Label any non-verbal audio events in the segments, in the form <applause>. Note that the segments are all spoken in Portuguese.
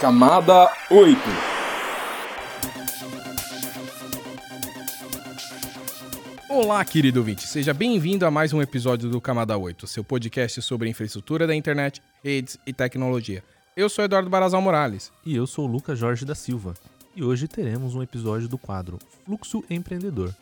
Camada 8 Olá, querido ouvinte, seja bem-vindo a mais um episódio do Camada 8, seu podcast sobre infraestrutura da internet, redes e tecnologia. Eu sou Eduardo Barazal Morales. E eu sou o Lucas Jorge da Silva. E hoje teremos um episódio do quadro Fluxo Empreendedor.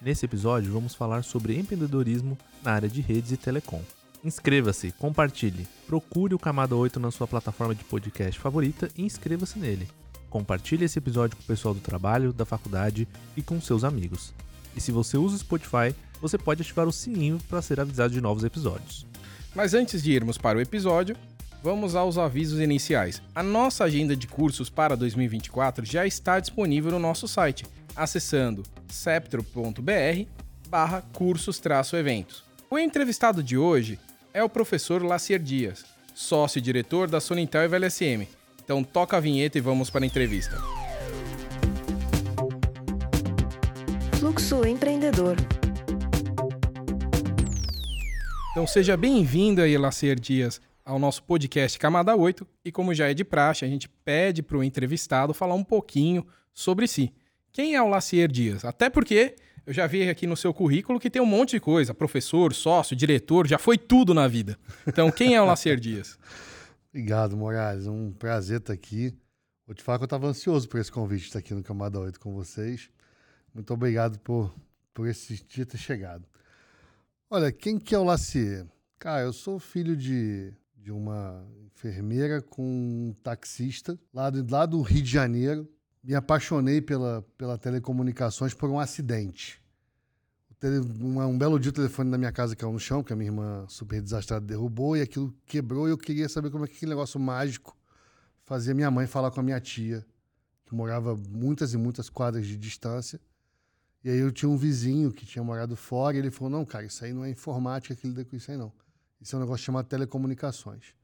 Nesse episódio vamos falar sobre empreendedorismo na área de redes e telecom. Inscreva-se, compartilhe, procure o Camada 8 na sua plataforma de podcast favorita e inscreva-se nele. Compartilhe esse episódio com o pessoal do trabalho, da faculdade e com seus amigos. E se você usa o Spotify, você pode ativar o sininho para ser avisado de novos episódios. Mas antes de irmos para o episódio, vamos aos avisos iniciais. A nossa agenda de cursos para 2024 já está disponível no nosso site, acessando septro.br barra cursos-eventos. O entrevistado de hoje é o professor Lacier Dias, sócio-diretor da Sonintel e VLSM. Então toca a vinheta e vamos para a entrevista. Fluxo Empreendedor. Então seja bem-vindo aí, Lacier Dias, ao nosso podcast Camada 8. E como já é de praxe, a gente pede para o entrevistado falar um pouquinho sobre si. Quem é o Lacier Dias? Até porque eu já vi aqui no seu currículo que tem um monte de coisa: professor, sócio, diretor, já foi tudo na vida. Então, quem é o Lacer Dias? <laughs> Obrigado, Moraes. Um prazer estar aqui. Vou te falar que eu estava ansioso por esse convite estar aqui no Camada 8 com vocês. Muito obrigado por, por esse dia ter chegado. Olha, quem que é o Lacier? Cara, eu sou filho de, de uma enfermeira com um taxista lá do, lá do Rio de Janeiro me apaixonei pela, pela telecomunicações por um acidente. Um, belo dia o telefone da minha casa caiu no chão, que a minha irmã super desastrada derrubou, e aquilo quebrou, e eu queria saber como é que aquele negócio mágico fazia minha mãe falar com a minha tia, que morava muitas e muitas quadras de distância. E aí eu tinha um vizinho que tinha morado fora, e ele falou, não, cara, isso aí não é informática lida com isso aí, não. Isso é um negócio chamado telecomunicações.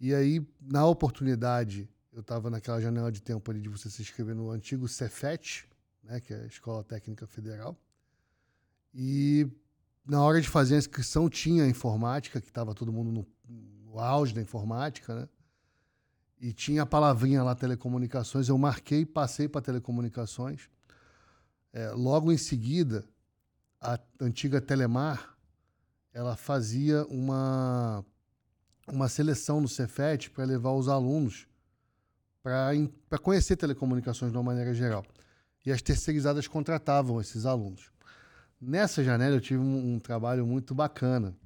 E aí, na oportunidade eu estava naquela janela de tempo ali de você se inscrever no antigo Cefet, né, que é a Escola Técnica Federal. E na hora de fazer a inscrição tinha a informática, que estava todo mundo no, no, auge da informática, né? E tinha a palavrinha lá, telecomunicações. Eu marquei, passei para telecomunicações. É, logo em seguida, a antiga Telemar, ela fazia uma, uma seleção no Cefet para levar os alunos para conhecer telecomunicações de uma maneira geral. E as terceirizadas contratavam esses alunos. Nessa janela eu tive um, um trabalho muito bacana,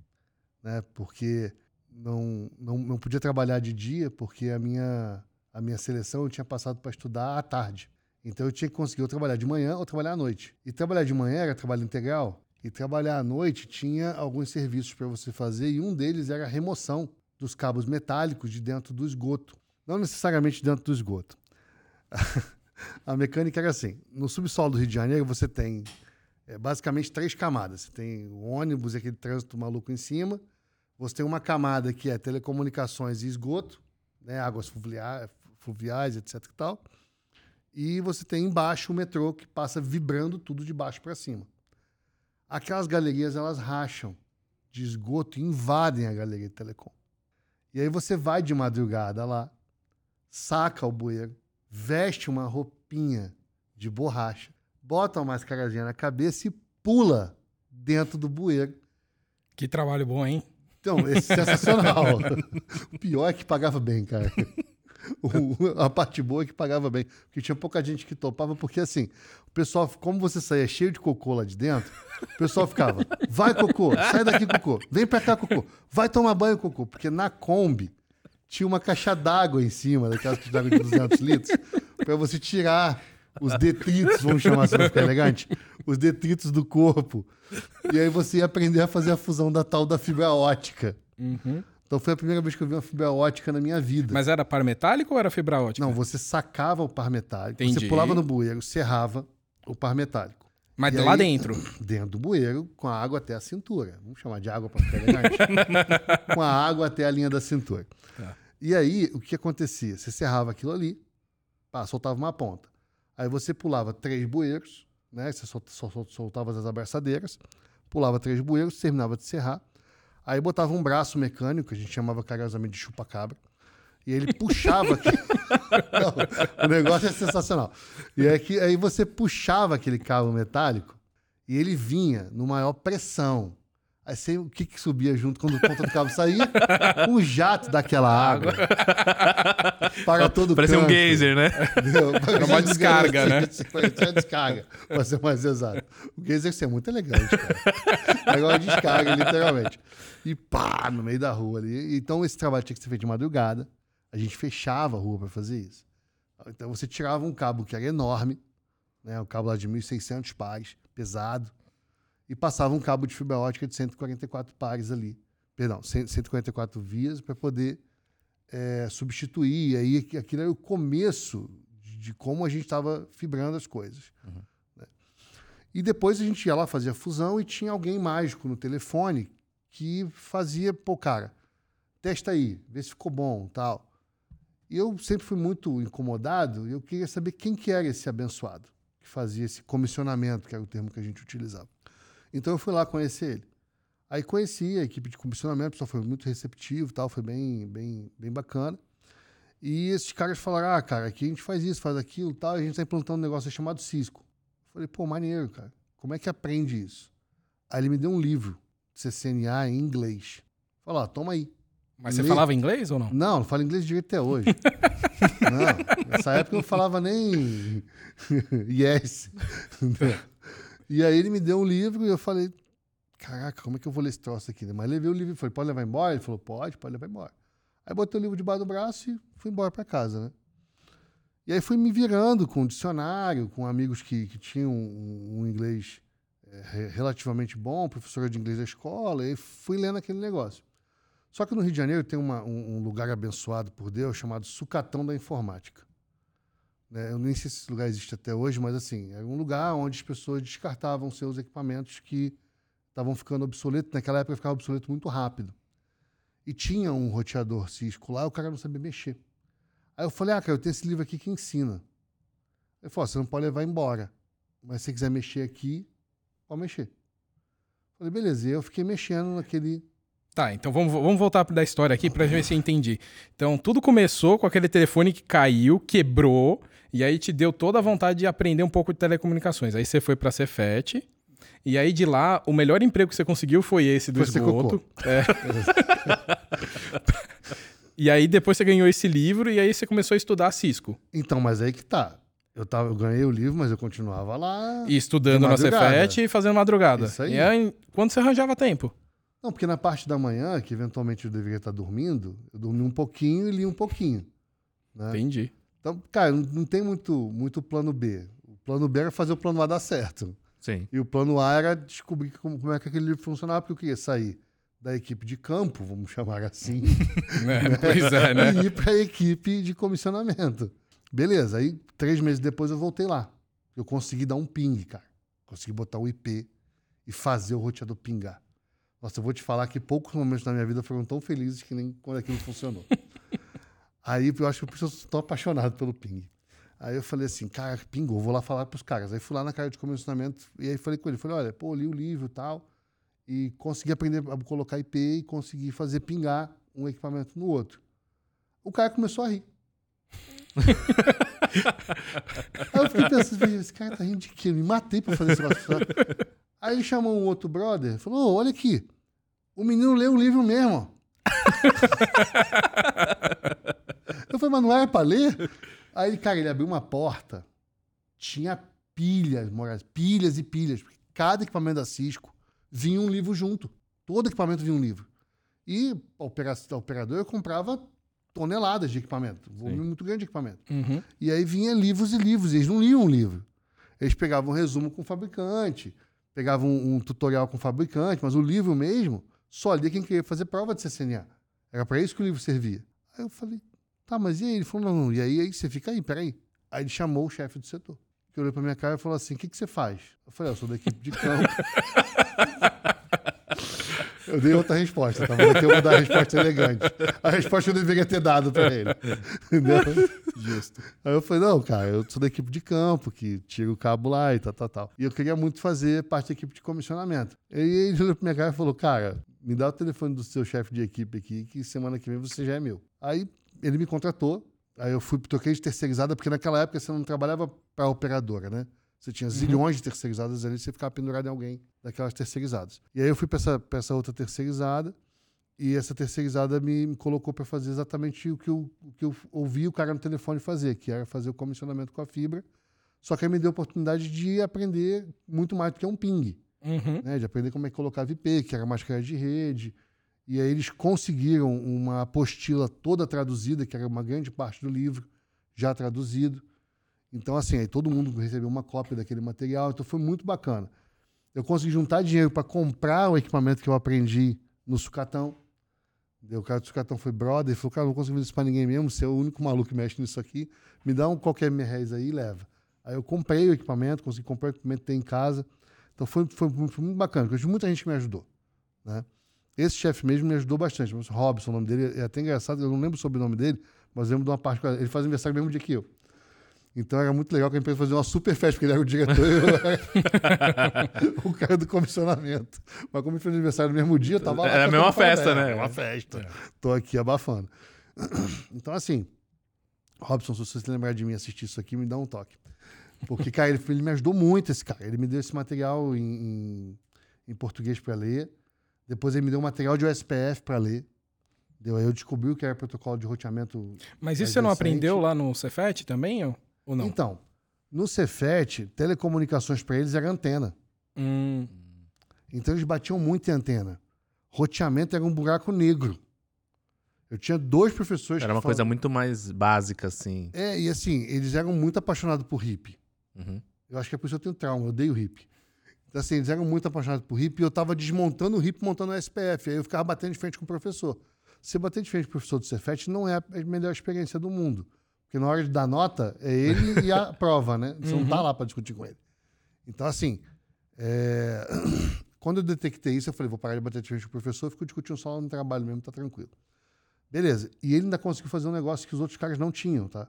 né? porque não, não, não podia trabalhar de dia, porque a minha, a minha seleção eu tinha passado para estudar à tarde. Então eu tinha que conseguir ou trabalhar de manhã ou trabalhar à noite. E trabalhar de manhã era trabalho integral, e trabalhar à noite tinha alguns serviços para você fazer, e um deles era a remoção dos cabos metálicos de dentro do esgoto. Não necessariamente dentro do esgoto. <laughs> a mecânica era assim: no subsolo do Rio de Janeiro você tem é, basicamente três camadas. Você tem o ônibus e aquele trânsito maluco em cima. Você tem uma camada que é telecomunicações e esgoto, né, águas fluviais, etc. E, tal. e você tem embaixo o metrô que passa vibrando tudo de baixo para cima. Aquelas galerias elas racham de esgoto e invadem a galeria de telecom. E aí você vai de madrugada lá, saca o bueiro, veste uma roupinha de borracha, bota uma mascarazinha na cabeça e pula dentro do bueiro. Que trabalho bom, hein? Então, esse é sensacional. o pior é que pagava bem, cara. O, a parte boa é que pagava bem. Porque tinha pouca gente que topava, porque assim, o pessoal, como você saía cheio de cocô lá de dentro, o pessoal ficava, vai cocô, sai daqui cocô, vem pra cá cocô, vai tomar banho cocô. Porque na Kombi, tinha uma caixa d'água em cima, daquelas caixas d'água de 200 litros, para você tirar os detritos, vamos chamar assim para ficar elegante, os detritos do corpo. E aí você ia aprender a fazer a fusão da tal da fibra ótica. Uhum. Então foi a primeira vez que eu vi uma fibra ótica na minha vida. Mas era par metálico ou era fibra ótica? Não, você sacava o par metálico, Entendi. você pulava no bueiro, serrava o par metálico. Mas E lá aí- dentro. Dentro do bueiro, com a água até a cintura. Vamos chamar de água para ficar elegante. <laughs> com a água até a linha da cintura. Tá. E aí, o que acontecia? Você serrava aquilo ali, pá, soltava uma ponta. Aí você pulava três bueiros, né? Você sol- sol- sol- soltava as abraçadeiras, pulava três bueiros, terminava de serrar. Aí botava um braço mecânico, que a gente chamava carinhosamente de chupa-cabra, E ele puxava. <laughs> Não, o negócio é sensacional. E é que aí você puxava aquele cabo metálico e ele vinha no maior pressão. Aí sei o que, que subia junto quando o ponta do cabo saía? Um jato daquela água. <laughs> Para todo Parece um canto. geyser, né? Entendeu? Era uma descarga, né? <laughs> Uma descarga, pra ser mais exato. O geyser é muito elegante, cara. De descarga, literalmente. E pá, no meio da rua ali. Então esse trabalho tinha que ser feito de madrugada. A gente fechava a rua para fazer isso. Então você tirava um cabo que era enorme, né? Um cabo lá de 1.600 pares, pesado, e passava um cabo de fibra ótica de 144 pares ali. Perdão, 100 144 vias para poder é, substituir. E aí aqu- aquilo era o começo de, de como a gente estava fibrando as coisas. né? E depois a gente ia lá, fazia fusão e tinha alguém mágico no telefone que fazia, pô, cara, testa aí, vê se ficou bom, tal. E eu sempre fui muito incomodado e eu queria saber quem que era esse abençoado que fazia esse comissionamento, que era o termo que a gente utilizava. Então eu fui lá conhecer ele. Aí conheci a equipe de comissionamento, o pessoal foi muito receptivo, tal, foi bem, bem, bem bacana. E esses caras falaram: "Ah, cara, aqui a gente faz isso, faz aquilo, tal, e a gente está implantando um negócio chamado Cisco". Falei: "Pô, maneiro, cara. Como é que aprende isso?". Aí ele me deu um livro de CCNA em inglês. Falou: "Ó, toma aí". Mas você falava inglês ou não? Não, não falo inglês direito até hoje. <laughs> não, nessa época eu não falava nem <laughs> yes. <laughs> e aí ele me deu um livro e eu falei, caraca, como é que eu vou ler esse troço aqui? né? Mas levei o livro e falei, pode levar embora? Ele falou, pode, pode levar embora. Aí botei o livro debaixo do braço e fui embora para casa, né? E aí fui me virando com o dicionário, com amigos que, que tinham um, um inglês re- relativamente bom, professora de inglês da escola, e fui lendo aquele negócio. Só que no Rio de Janeiro tem uma- um, um lugar abençoado por Deus chamado Sucatão da Informática. Né, Eu nem sei se esse lugar existe até hoje, mas assim, era um lugar onde as pessoas descartavam seus equipamentos que estavam ficando obsoletos. Naquela época ficava obsoleto muito rápido. E tinha um roteador Cisco lá, o cara não sabia mexer. Aí eu falei, ah, cara, eu tenho esse livro aqui que ensina. Ele falou, você não pode levar embora. Mas se você quiser mexer aqui, pode mexer. Falei, beleza. E eu fiquei mexendo naquele Tá, então vamos, vamos voltar da história aqui pra ver se eu entendi. Então, tudo começou com aquele telefone que caiu, quebrou, e aí te deu toda a vontade de aprender um pouco de telecomunicações. Aí você foi pra Cefet, e aí de lá, o melhor emprego que você conseguiu foi esse do Foi esgoto. <laughs> É. e aí depois você ganhou esse livro, e aí você começou a estudar Cisco. Então, mas aí que tá. Eu, tava, eu ganhei o livro, mas eu continuava lá. E estudando na. Cefet e fazendo madrugada. Isso aí. E aí, quando você arranjava tempo? Não, porque na parte da manhã, que eventualmente eu deveria estar dormindo, eu dormi um pouquinho e li um pouquinho. Né? Entendi. Então, cara, não, tem muito, muito plano B. O plano B era fazer o plano A dar certo. Sim. E o plano A era descobrir como, como é que aquele livro funcionava, porque eu queria sair da equipe de campo, vamos chamar assim, <laughs> É, pois é, né? <laughs> e ir para a equipe de comissionamento. Beleza, aí três meses depois eu voltei lá. Eu consegui dar um ping, cara. Consegui botar o IP e fazer o roteador pingar. Nossa, eu vou te falar que poucos momentos da minha vida foram tão felizes que nem quando aquilo funcionou. <laughs> aí eu acho que eu estou apaixonado pelo ping. Aí eu falei assim, cara, pingou, vou lá falar pros caras. Aí fui lá na cara de comissionamento e aí falei com ele, falei, olha, pô, li o livro e tal, e consegui aprender a colocar IP e consegui fazer pingar um equipamento no outro. O cara começou a rir. <laughs> Aí eu fiquei pensando, esse cara tá rindo de quê? Eu me matei pra fazer esse negócio. Aí ele chamou um outro brother, falou, "Ô, olha aqui, o menino leu o livro mesmo. <laughs> eu falei, mas não era pra ler? Aí, cara, ele abriu uma porta, tinha pilhas, Moraes, pilhas e pilhas. porque Cada equipamento da Cisco vinha um livro junto. Todo equipamento vinha um livro. E a opera- a operadora comprava toneladas de equipamento, um volume muito grande de equipamento. Uhum. E aí vinha livros e livros, eles não liam um livro. Eles pegavam um resumo com o fabricante, pegavam um, um tutorial com o fabricante, mas o livro mesmo só lia quem queria fazer prova de CCNA. Era para isso que o livro servia. Aí eu falei, tá, mas e aí? Ele falou, não, não, e aí, aí você fica aí, peraí. Aí ele chamou o chefe do setor, que olhou pra minha cara e falou assim, o que, que você faz? Eu falei, "Ah, eu sou da equipe de campo. Eu dei outra resposta, tá? Vou ter que dar a resposta elegante. A resposta eu deveria ter dado para ele. Entendeu? Justo. Aí eu falei, não, cara, eu sou da equipe de campo, que tira o cabo lá e tal, tal, tal. E eu queria muito fazer parte da equipe de comissionamento. E aí ele olhou pra minha cara e falou, cara, me dá o telefone do seu chefe de equipe aqui, que semana que vem você já é meu. Aí ele me contratou. Aí eu fui, troquei de terceirizada, porque naquela época você não trabalhava para a operadora, né? Você tinha zilhões de terceirizadas ali, você ficava pendurado em alguém daquelas terceirizadas. E aí eu fui para essa, pra essa outra terceirizada, e essa terceirizada me, me colocou para fazer exatamente o que, eu, o que eu ouvi o cara no telefone fazer, que era fazer o comissionamento com a fibra. Só que aí me deu a oportunidade de aprender muito mais do que um ping, Uhum. né? De aprender como é que colocava IP, que era máscara de rede. E aí eles conseguiram uma apostila toda traduzida, que era uma grande parte do livro, já traduzido. Então, assim, aí todo mundo recebeu uma cópia daquele material, então foi muito bacana. Eu consegui juntar dinheiro para comprar o equipamento que eu aprendi no sucatão. O cara do sucatão foi brother, e falou, cara, não consigo fazer isso para ninguém mesmo, você é o único maluco que mexe nisso aqui, me dá um qualquer merréis aí e leva. Aí eu comprei o equipamento, consegui comprar o equipamento que tem em casa. Então foi, foi, foi muito bacana, porque muita gente que me ajudou. Né? Esse chefe mesmo me ajudou bastante. Mas Robson, o nome dele, é até engraçado, eu não lembro sobre o sobrenome dele, mas lembro de uma parte. Ele faz aniversário no mesmo dia que eu. Então era muito legal que a empresa fazia uma super festa, porque ele era o diretor e eu era <laughs> o cara do comissionamento. Mas como ele fez aniversário no mesmo dia, eu tava lá. Era a mesma festa, né? É uma festa. Tô aqui abafando. <clears throat> Então, assim, Robson, se você se lembrar de mim assistir isso aqui, me dá um toque. Porque, cara, ele, ele me ajudou muito, esse cara. Ele me deu esse material em, em, em português para ler. Depois ele me deu um material de USPF para ler. Deu, aí eu descobri o que era protocolo de roteamento. Mas isso Mais você não aprendeu lá no Cefet também, ou, ou não? Então, no Cefet, telecomunicações para eles era antena. Hum, Então eles batiam muito em antena. Roteamento era um buraco negro. Eu tinha dois professores Era que uma coisa muito mais básica, assim. É, e assim, eles eram muito apaixonados por hip. Uhum. Eu acho que é por isso que eu tenho trauma, eu odeio hip. Então, assim, eles eram muito apaixonados por hip e eu tava desmontando o hip, montando o SPF. Aí eu ficava batendo de frente com o professor. Você bater de frente com o professor do Cefet não é a melhor experiência do mundo. Porque na hora de dar nota, é ele e a <laughs> prova, né? Você não tá lá para discutir com ele. Então, assim, é, <coughs> quando eu detectei isso, eu falei, vou parar de bater de frente com o professor, fico discutindo só no trabalho mesmo, tá tranquilo. Beleza. E ele ainda conseguiu fazer um negócio que os outros caras não tinham, tá?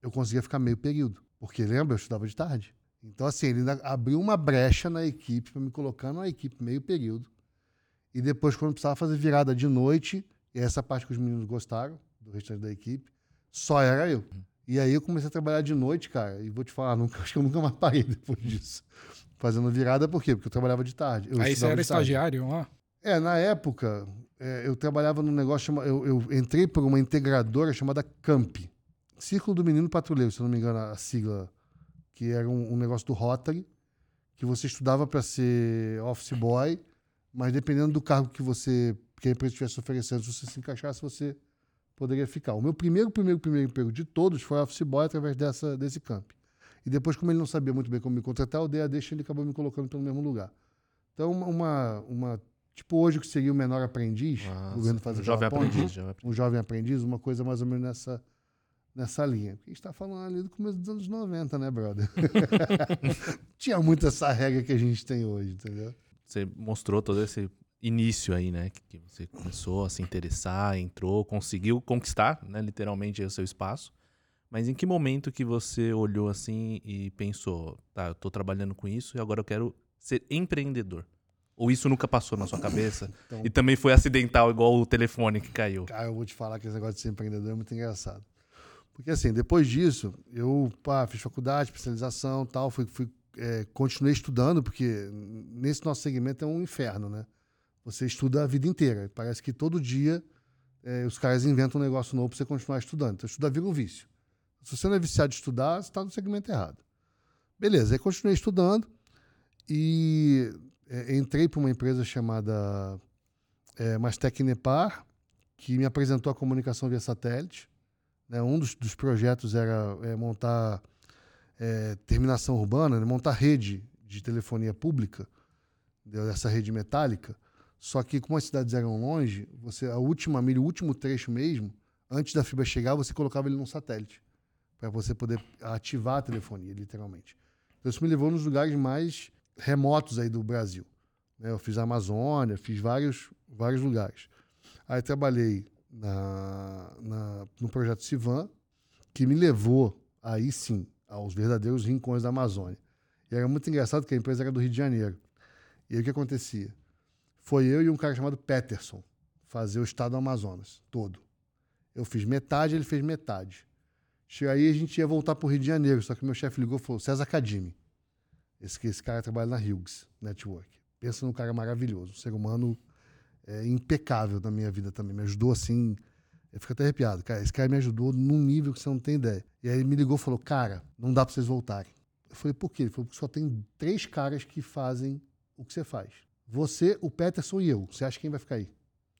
Eu conseguia ficar meio período. Porque, lembra, eu estudava de tarde. Então, assim, ele ainda abriu uma brecha na equipe para me colocar numa equipe meio período. E depois, quando precisava fazer virada de noite, e essa parte que os meninos gostaram, do restante da equipe, só era eu. E aí eu comecei a trabalhar de noite, cara, e vou te falar, <laughs> nunca, acho que eu nunca mais parei depois disso. Fazendo virada, por quê? Porque eu trabalhava de tarde. Eu Aí você era estagiário lá? É, na época, é, eu trabalhava num negócio chamado. Eu, eu entrei por uma integradora chamada Camp. Círculo do Menino Patrulheiro, se eu não me engano, a sigla, que era um, um negócio do Rotary, que você estudava para ser office boy, mas dependendo do cargo que você, que a empresa estivesse oferecendo, se você se encaixasse, você poderia ficar. O meu primeiro, primeiro, primeiro emprego de todos foi office boy através dessa, desse camp. E depois, como ele não sabia muito bem como me contratar, eu dei a deixa e ele acabou me colocando pelo mesmo lugar. Então, uma, uma, tipo hoje o que seria o menor aprendiz, Ah, o governo faz um jovem ponte, aprendiz. Jovem aprendiz. um jovem aprendiz, uma coisa mais ou menos nessa, nessa linha. Porque a gente está falando ali do começo dos anos 90, né, brother? <laughs> Tinha muito essa regra que a gente tem hoje, entendeu? Você mostrou todo esse início aí, né? Que, você começou a se interessar, entrou, conseguiu conquistar, né? Literalmente o seu espaço. Mas em que momento que você olhou assim e pensou, tá, eu tô trabalhando com isso e agora eu quero ser empreendedor? Ou isso nunca passou na sua cabeça? Então- E também foi acidental, igual o telefone que caiu. Cara, eu vou te falar que esse negócio de ser empreendedor é muito engraçado. Porque assim, depois disso, eu pá, fiz faculdade, especialização tal, fui, fui, é, continuei estudando, porque nesse nosso segmento é um inferno, né? Você estuda a vida inteira. Parece que todo dia é, os caras inventam um negócio novo para você continuar estudando. Então, estudar vira um vício. Se você não é viciado de estudar, você está no segmento errado. Beleza, aí continuei estudando e é, entrei para uma empresa chamada é, Mastec Nepar, que me apresentou a comunicação via satélite. Né? Um dos, dos projetos era é, montar é, terminação urbana, né? montar rede de telefonia pública, dessa rede metálica. Só que como as cidades eram longe, você a última milha, o último trecho mesmo, antes da fibra chegar, você colocava ele num satélite para você poder ativar a telefonia, literalmente. Então isso me levou nos lugares mais remotos aí do Brasil. né? Eu fiz a Amazônia, fiz vários, vários lugares. Aí trabalhei na, na, no projeto Sivan, que me levou, aí sim, aos verdadeiros rincões da Amazônia. E era muito engraçado que a empresa era do Rio de Janeiro. E aí o que acontecia? Foi eu e um cara chamado Peterson fazer o estado do Amazonas todo. Eu fiz metade, ele fez metade. Aí a gente ia voltar pro Rio de Janeiro, só que meu chefe ligou e falou: César Cadime. Esse, esse cara trabalha na Hughes Network. Pensa num cara maravilhoso, um ser humano é, impecável na minha vida também. Me ajudou assim. Eu fico até arrepiado. Cara, esse cara me ajudou num nível que você não tem ideia. E aí ele me ligou e falou: Cara, não dá pra vocês voltarem. Eu falei: Por quê? Ele falou: só tem três caras que fazem o que você faz. Você, o Peterson e eu. Você acha quem vai ficar aí?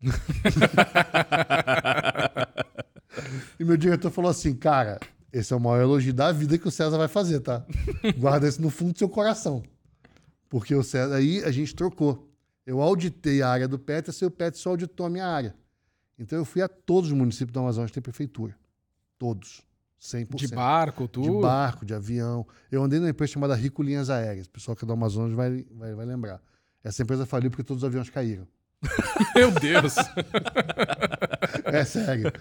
<laughs> e meu diretor falou assim: Cara, esse é o maior elogio da vida que o César vai fazer, tá? Guarda isso no fundo do seu coração. Porque o César, aí a gente trocou. Eu auditei a área do Peterson e o Peterson auditou a minha área. Então eu fui a todos os municípios do Amazonas que tem prefeitura. Todos. 100%. De barco, tudo? De barco, de avião. Eu andei numa empresa chamada Rico Linhas Aéreas. O pessoal que é do Amazonas vai, vai, vai lembrar. Essa empresa faliu porque todos os aviões caíram. <laughs> Meu Deus! <laughs> é sério.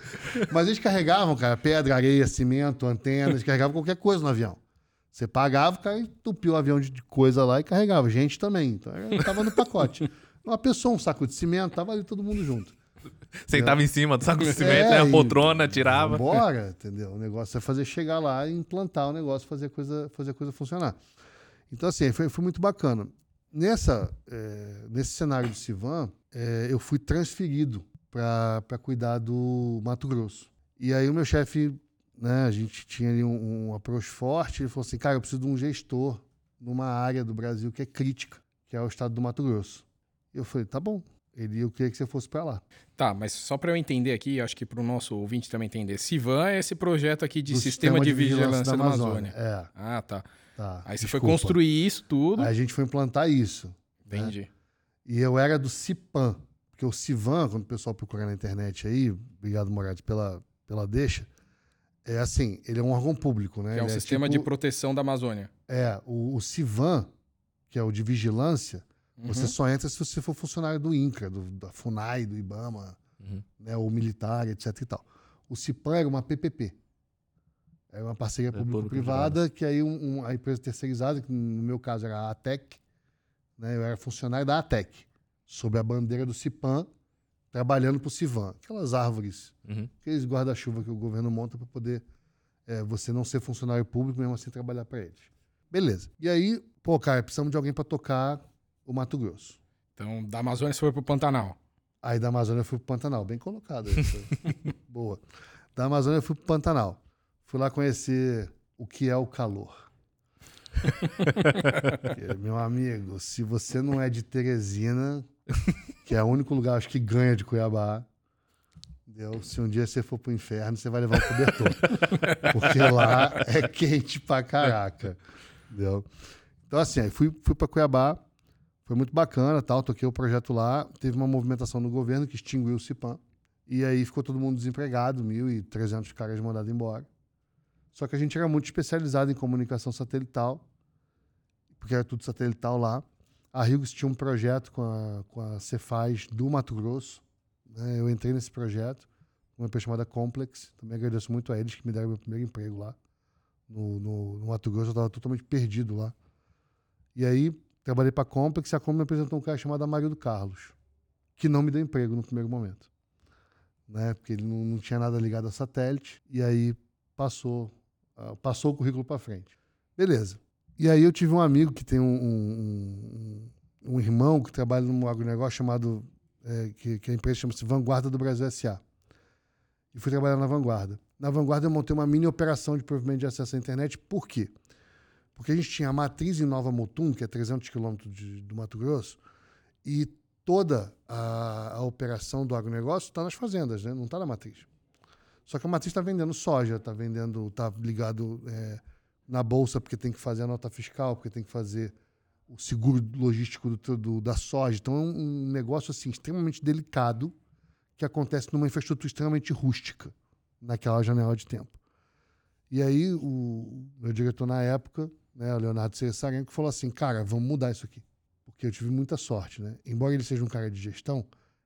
Mas eles carregavam, cara, pedra, areia, cimento, antena, eles carregavam qualquer coisa no avião. Você pagava, o cara entupiu o avião de coisa lá e carregava. Gente também. Então, tava no pacote. <laughs> Uma pessoa, um saco de cimento, tava ali todo mundo junto. Sentava em cima do saco de cimento, é, né? a poltrona, tirava. Bora, entendeu? O negócio é fazer chegar lá e implantar o negócio, fazer a coisa, fazer a coisa funcionar. Então, assim, foi, foi muito bacana. Nessa, é, nesse cenário do Sivan, é, eu fui transferido para cuidar do Mato Grosso. E aí o meu chefe, né, a gente tinha ali um, um approach forte, ele falou assim, cara, eu preciso de um gestor numa área do Brasil que é crítica, que é o estado do Mato Grosso. E eu falei, tá bom. Ele, eu queria que você fosse para lá. Tá, mas só para eu entender aqui, acho que para o nosso ouvinte também entender. Sivan é esse projeto aqui de sistema, sistema, de, vigilância, vigilância da, Amazônia. Amazônia. É. Ah, tá. tá. Aí você foi construir isso tudo. Aí a gente foi implantar isso. Entendi. Né? E eu era do CIPAM, porque o Civan, quando o pessoal procura na internet aí, obrigado, Moraes, pela, pela deixa, é assim, ele é um órgão público, né? Que é um ele sistema é tipo, de proteção da Amazônia. É, o, o Civan, que é o de vigilância, uhum. você só entra se você for funcionário do INCRA, do, da FUNAI, do IBAMA, uhum. né, ou militar, etc e tal. O CIPAM era uma PPP. Era uma parceria é público-privada, que aí um, um, a empresa terceirizada, que no meu caso era a ATEC, né? Eu era funcionário da ATEC, sob a bandeira do CIPAM, trabalhando para o CIVAN. Aquelas árvores, uhum. aqueles guarda-chuva que o governo monta para poder é, você não ser funcionário público, mesmo assim trabalhar para eles. Beleza. E aí, pô, cara, precisamos de alguém para tocar o Mato Grosso. Então, da Amazônia você foi para o Pantanal. Aí da Amazônia eu fui para o Pantanal. Bem colocado. <laughs> Boa. Da Amazônia eu fui para o Pantanal. Fui lá conhecer o que é o calor. <laughs> meu amigo, se você não é de Teresina, que é o único lugar acho que ganha de Cuiabá, entendeu? se um dia você for pro inferno, você vai levar o cobertor. <laughs> Porque lá é quente pra caraca. Entendeu? Então, assim, aí fui, fui para Cuiabá, foi muito bacana, tal, toquei o projeto lá, teve uma movimentação no governo que extinguiu o CIPAM, e aí ficou todo mundo desempregado, 1.300 caras mandados embora. Só que a gente era muito especializado em comunicação satelital, porque era tudo satelital lá. A Rigos tinha um projeto com a, com a Cefaz do Mato Grosso. Né? Eu entrei nesse projeto, uma empresa chamada Complex. Também agradeço muito a eles que me deram meu primeiro emprego lá. No, no, no Mato Grosso, eu estava totalmente perdido lá. E aí, trabalhei para a Complex e a Complex me apresentou um cara chamado Amarildo Carlos, que não me deu emprego no primeiro momento. Né? Porque ele não, não tinha nada ligado a satélite. E aí, passou passou o currículo para frente. Beleza. E aí eu tive um amigo que tem um, um, um, um irmão que trabalha num agronegócio chamado, é, que, que a empresa chama-se Vanguarda do Brasil S.A. E fui trabalhar na Vanguarda. Na Vanguarda eu montei uma mini operação de provimento de acesso à internet. Por quê? Porque a gente tinha a matriz em Nova Mutum, que é 300 quilômetros do Mato Grosso, e toda a, a operação do agronegócio está nas fazendas, né? não está na matriz. Só que a matriz está vendendo soja, está vendendo, está ligado é, na bolsa porque tem que fazer a nota fiscal, porque tem que fazer o seguro logístico do, do, da soja. Então é um, um negócio assim extremamente delicado que acontece numa infraestrutura extremamente rústica naquela janela de tempo. E aí o meu diretor na época, né, o Leonardo Cessarenko, falou assim, cara, vamos mudar isso aqui. Porque eu tive muita sorte, né? Embora ele seja um cara de gestão,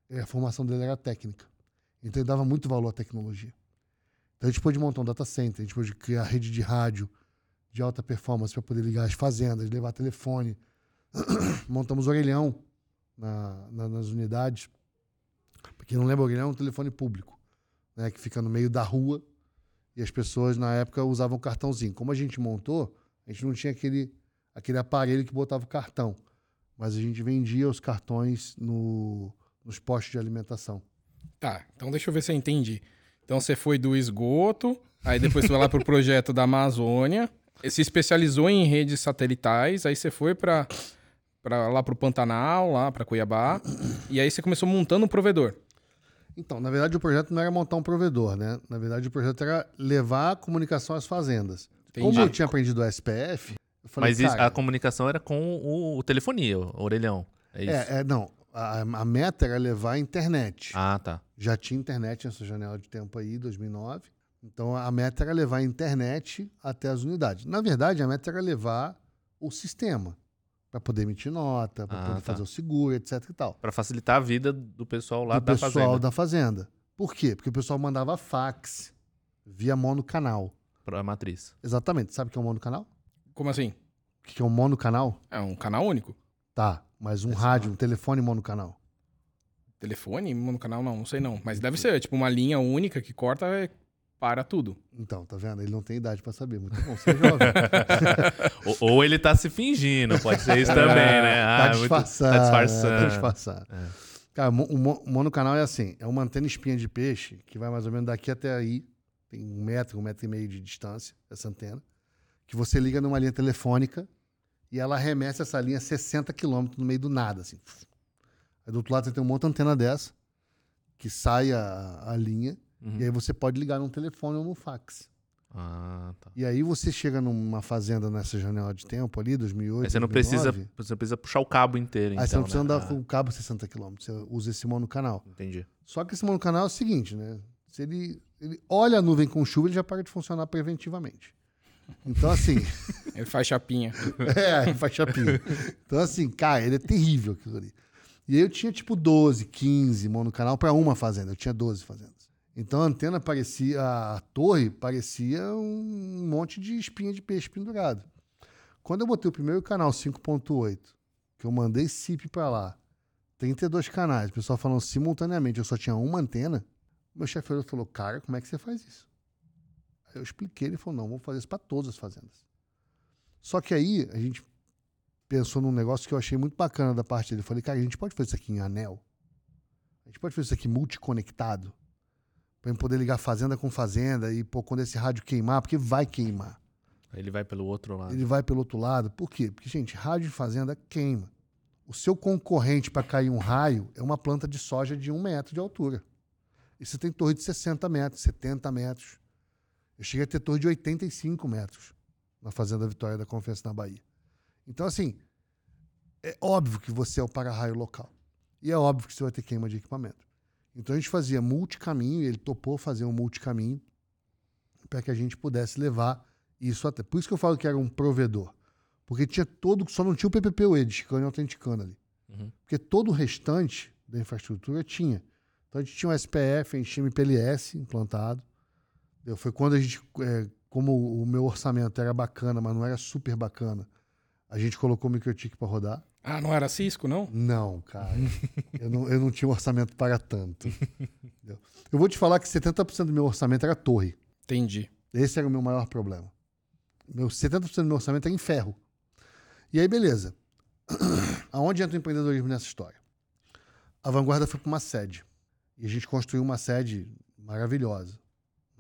a formação dele era técnica. Então ele dava muito valor à tecnologia. Então a gente pôde montar um data center, a gente pôde criar rede de rádio de alta performance para poder ligar as fazendas, levar telefone. <clears throat> Montamos orelhão na, na, nas unidades. Para quem não lembra, orelhão é um telefone público. né, que fica no meio da rua. E as pessoas, na época, usavam cartãozinho. Como a gente montou, a gente não tinha aquele, aquele aparelho que botava o cartão. Mas a gente vendia os cartões no, nos postos de alimentação. Tá, então deixa eu ver se eu entendi. Então você foi do esgoto, aí depois foi lá pro projeto da Amazônia, se especializou em redes satelitais, aí você foi para para lá pro Pantanal, lá para Cuiabá, e aí você começou montando um provedor. Então, na verdade, o projeto não era montar um provedor, né? Na verdade, o projeto era levar a comunicação às fazendas. Entendi. Como eu tinha aprendido o SPF, eu falei, Mas isso- a comunicação era com o, o telefonia, o orelhão. É isso? é, é, não, a, a meta era levar a internet. Ah, tá. Já tinha internet nessa janela de tempo aí, 2009. Então, a meta era levar a internet até as unidades. Na verdade, a meta era levar o sistema para poder emitir nota, para Ah, poder tá. fazer o seguro, etc e tal. Pra facilitar a vida do pessoal lá do da pessoal fazenda. da fazenda. Por quê? Porque o pessoal mandava fax via monocanal. Pra matriz. Exatamente. Sabe o que é um monocanal? Como assim? O que é um monocanal? É um canal único. Tá, mas um rádio, um telefone monocanal. Telefone no canal não, não sei não, mas deve ser tipo uma linha única que corta e para tudo. Então, tá vendo? Ele não tem idade pra saber. Muito bom, você é jovem. <laughs> ou, ou ele tá se fingindo, pode ser isso também, né? tá Ah, muito- disfarçando. Tá né? disfarçando. Tá disfarçando. Cara, mo- o o monocanal é assim: é uma antena espinha de peixe que vai mais ou menos daqui até aí. Tem um metro, um metro e meio de distância, essa antena. Que você liga numa linha telefônica e ela arremessa essa linha a 60 quilômetros no meio do nada, assim. Aí do outro lado você tem uma outra antena dessa, que sai a, a linha, Uhum. e aí você pode ligar num telefone ou num fax. Ah, tá. E aí você chega numa fazenda nessa janela de tempo ali, 2008, Aí você não precisa, 2009, você não precisa puxar o cabo inteiro, Aí então, você não precisa né? andar Ah, com o cabo 60 km, você usa esse monocanal. Entendi. Só que esse monocanal é o seguinte, né? Se ele, ele olha a nuvem com chuva, ele já para de funcionar preventivamente. Então, assim, <laughs> Ele faz chapinha. <laughs> é, faz chapinha. Então, assim, cara, ele é terrível aquilo ali. E aí eu tinha tipo 12, 15 monocanal para uma fazenda. Eu tinha 12 fazendas. Então a antena parecia, a torre parecia um monte de espinha de peixe pendurado. Quando eu botei o primeiro canal 5.8, que eu mandei SIP para lá, 32 canais, o pessoal falando simultaneamente, eu só tinha uma antena, meu chefe falou, cara, como é que você faz isso? Eu expliquei, ele falou, não, vamos fazer isso para todas as fazendas. Só que aí a gente pensou num negócio que eu achei muito bacana da parte dele. Eu falei, cara, a gente pode fazer isso aqui em anel? A gente pode fazer isso aqui multiconectado? Gente poder ligar fazenda com fazenda e, pô, quando esse rádio queimar, porque vai queimar. Aí ele vai pelo outro lado. Ele vai pelo outro lado. Por quê? Porque, gente, rádio de fazenda queima. O seu concorrente para cair um raio é uma planta de soja de um metro de altura. E você tem torre de 60 metros, 70 metros. Eu cheguei a ter torre de 85 metros na Fazenda Vitória da Confiança na Bahia. Então, assim, é óbvio que você é o para-raio local. E é óbvio que você vai ter queima de equipamento. Então a gente fazia multicaminho, ele topou fazer um multicaminho para que a gente pudesse levar isso até. Por isso que eu falo que era um provedor. Porque tinha todo, só não tinha o PPPoE de e autenticando ali. Uhum. Porque todo o restante da infraestrutura tinha. Então a gente tinha um SPF, a gente tinha um IPLS implantado. Foi quando a gente, é, como o meu orçamento era bacana, mas não era super bacana, a gente colocou o microtik para rodar. Ah, não era Cisco, não? Não, cara. <laughs> eu, não, eu não tinha um orçamento para tanto. Eu vou te falar que 70% do meu orçamento era torre. Entendi. Esse era o meu maior problema. Meu 70% do meu orçamento era em ferro. E aí, beleza. <clears throat> Aonde entra o empreendedorismo nessa história? A Vanguarda foi para uma sede. E a gente construiu uma sede maravilhosa.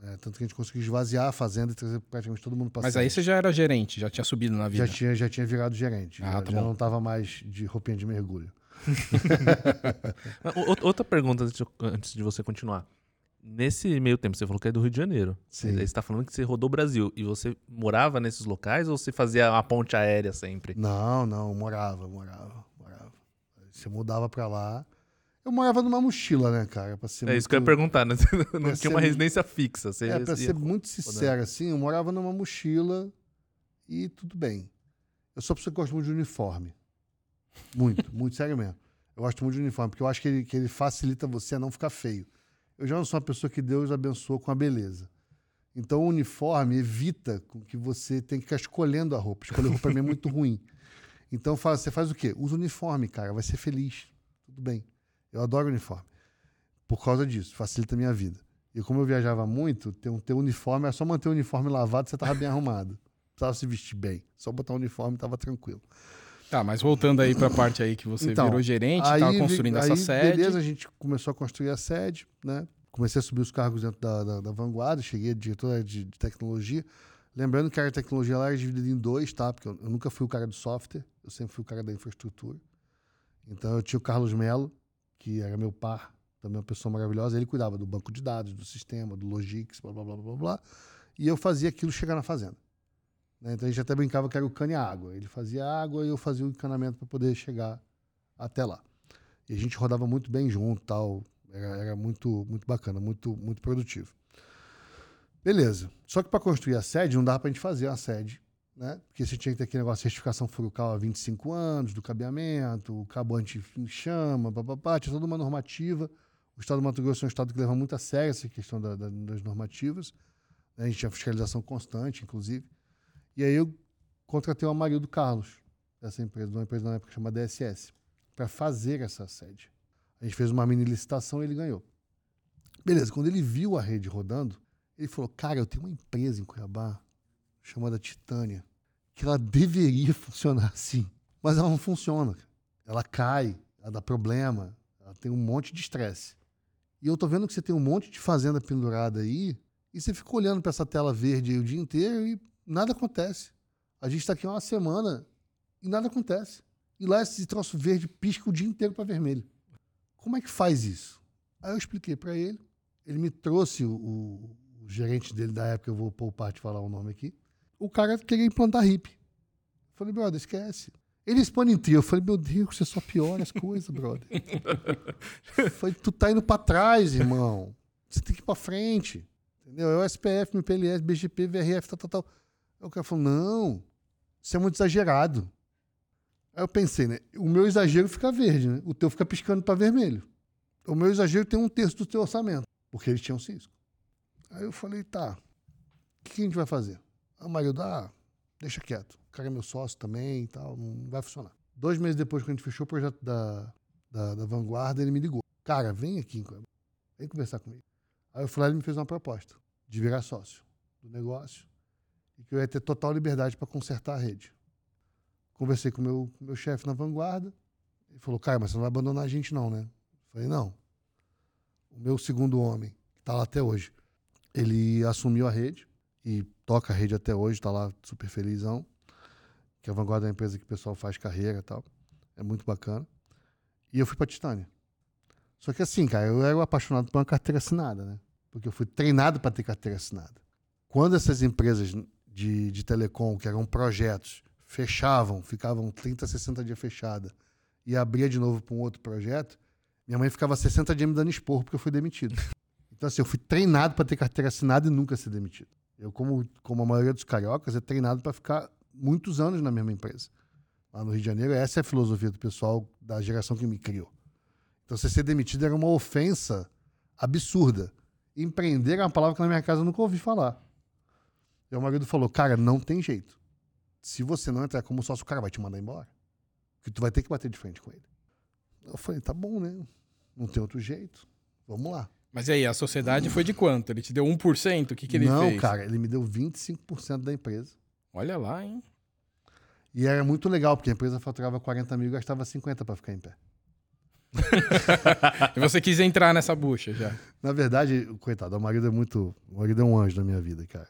Né? Tanto que a gente conseguiu esvaziar a fazenda e trazer praticamente todo mundo para Mas aí você já era gerente, já tinha subido na vida. já tinha, já tinha virado gerente. Ah, já tá já não estava mais de roupinha de mergulho. <laughs> O- Outra pergunta antes de, antes de você continuar. Nesse meio tempo, você falou que é do Rio de Janeiro. Sim. Aí você está falando que você rodou o Brasil. E você morava nesses locais ou você fazia uma ponte aérea sempre? Não, não, morava, morava, morava. Você mudava para lá. Eu morava numa mochila, né, cara? Pra ser É isso que eu ia muito- perguntar, né? <laughs> Não tinha uma residência fixa. Você É, pra ia- ser muito sincero, assim, eu morava numa mochila e tudo bem. Eu sou pessoa que gosta muito de uniforme. Muito, <laughs> muito sério mesmo. Eu gosto muito de uniforme, porque eu acho que ele, que ele facilita você a não ficar feio. Eu já não sou uma pessoa que Deus abençoa com a beleza. Então o uniforme evita que você tenha que ficar escolhendo a roupa. Escolher roupa é muito <laughs> ruim. Então você faz o quê? Usa uniforme, cara, vai ser feliz. Tudo bem. Eu adoro uniforme. Por causa disso, facilita a minha vida. E como eu viajava muito, ter um, ter uniforme, era só manter o uniforme lavado, você tava bem arrumado. Precisava se vestir bem. Só botar o uniforme tava tranquilo. Tá, mas voltando aí pra parte aí que você Então, virou gerente, tava vi- construindo essa aí, sede. Beleza, a gente começou a construir a sede, né? Comecei a subir os cargos dentro da, da, da vanguarda, cheguei a diretora de, de tecnologia. Lembrando que a área de tecnologia lá era dividida em dois, tá? Porque eu, eu nunca fui o cara do software, eu sempre fui o cara da infraestrutura. Então eu tinha o Carlos Melo, que era meu par, também uma pessoa maravilhosa. Ele cuidava do banco de dados, do sistema, do Logix, blá blá blá blá blá. E eu fazia aquilo chegar na fazenda. né? Então a gente até brincava que era o cano e a água. Ele fazia água e eu fazia o encanamento para poder chegar até lá. E a gente rodava muito bem junto, tal. Era, era muito, muito bacana, muito, muito produtivo. Beleza. Só que para construir a sede, não dava para a gente fazer a sede, né? Porque você tinha que ter aquele negócio de certificação Furukawa há 25 anos, do cabeamento, o cabo anti-chama, papapá, tinha toda uma normativa. O estado do Mato Grosso é um estado que leva muito a sério essa questão da- da- das normativas. né? A gente tinha fiscalização constante, inclusive. E aí eu contratei o Amarildo Carlos, dessa empresa, de uma empresa na época chamada DSS, para fazer essa sede. A gente fez uma mini licitação e ele ganhou. Beleza, quando ele viu a rede rodando, ele falou: Cara, eu tenho uma empresa em Cuiabá chamada Titânia, que ela deveria <laughs> funcionar assim, mas ela não funciona. Ela cai, ela dá problema, ela tem um monte de estresse. E eu tô vendo que você tem um monte de fazenda pendurada aí, e você fica olhando para essa tela verde aí o dia inteiro e nada acontece. A gente está aqui há uma semana e nada acontece. E lá esse troço verde pisca o dia inteiro para vermelho. Como é que faz isso? Aí eu expliquei para ele. Ele me trouxe o, o- o gerente dele da época, eu vou poupar de falar o nome aqui. O cara queria implantar hip. Falei, brother, esquece. Ele expõe em trio. Eu falei, meu Deus, você só piora as coisas, brother. Falei, tu tá indo pra trás, irmão. Você tem que ir pra frente. Entendeu? É o SPF, MPLS, BGP, VRF, tal, tal, tal. Aí o cara falou, não, isso é muito exagerado. Aí eu pensei, né? O meu exagero fica verde, né? O teu fica piscando pra vermelho. O meu exagero tem um terço do teu orçamento, porque eles tinham Cisco. Aí eu falei, tá, o que a gente vai fazer? A marido, ah, deixa quieto. O cara é meu sócio também e tal, não vai funcionar. Dois meses depois que a gente fechou o projeto da, da, da Vanguarda, ele me ligou. Cara, vem aqui, vem conversar comigo. Aí eu e ele me fez uma proposta de virar sócio do negócio e que eu ia ter total liberdade para consertar a rede. Conversei com o meu, o meu chefe na Vanguarda. Ele falou, cara, mas você não vai abandonar a gente não, né? Eu falei, não. O meu segundo homem, que está lá até hoje, ele assumiu a rede e toca a rede até hoje, está lá super felizão. Que a Vanguarda é uma empresa que o pessoal faz carreira e tal. É muito bacana. E eu fui para Titânia. Só que assim, cara, eu era apaixonado por uma carteira assinada, né? Porque eu fui treinado para ter carteira assinada. Quando essas empresas de, de telecom, que eram projetos, fechavam, ficavam 30, 60 dias fechada e abria de novo para um outro projeto, minha mãe ficava 60 dias me dando esporro porque eu fui demitido. <laughs> Então, assim, eu fui treinado para ter carteira assinada e nunca ser demitido. Eu, como, como a maioria dos cariocas, é treinado para ficar muitos anos na mesma empresa. Lá no Rio de Janeiro, essa é a filosofia do pessoal da geração que me criou. Então, você ser demitido era uma ofensa absurda. Empreender é uma palavra que na minha casa eu nunca ouvi falar. O marido falou, cara, não tem jeito. Se você não entrar como sócio, o cara vai te mandar embora. Porque tu vai ter que bater de frente com ele. Eu falei, tá bom, né? Não tem outro jeito. Vamos lá. Mas e aí, a sociedade foi de quanto? Ele te deu 1%? O que, que ele não, fez? cara, ele me deu 25% da empresa. Olha lá, hein? E era muito legal, porque a empresa faturava 40 mil e gastava 50 para ficar em pé. <laughs> E você quis entrar nessa bucha já. Na verdade, coitado, o marido é muito. O marido é um anjo na minha vida, cara.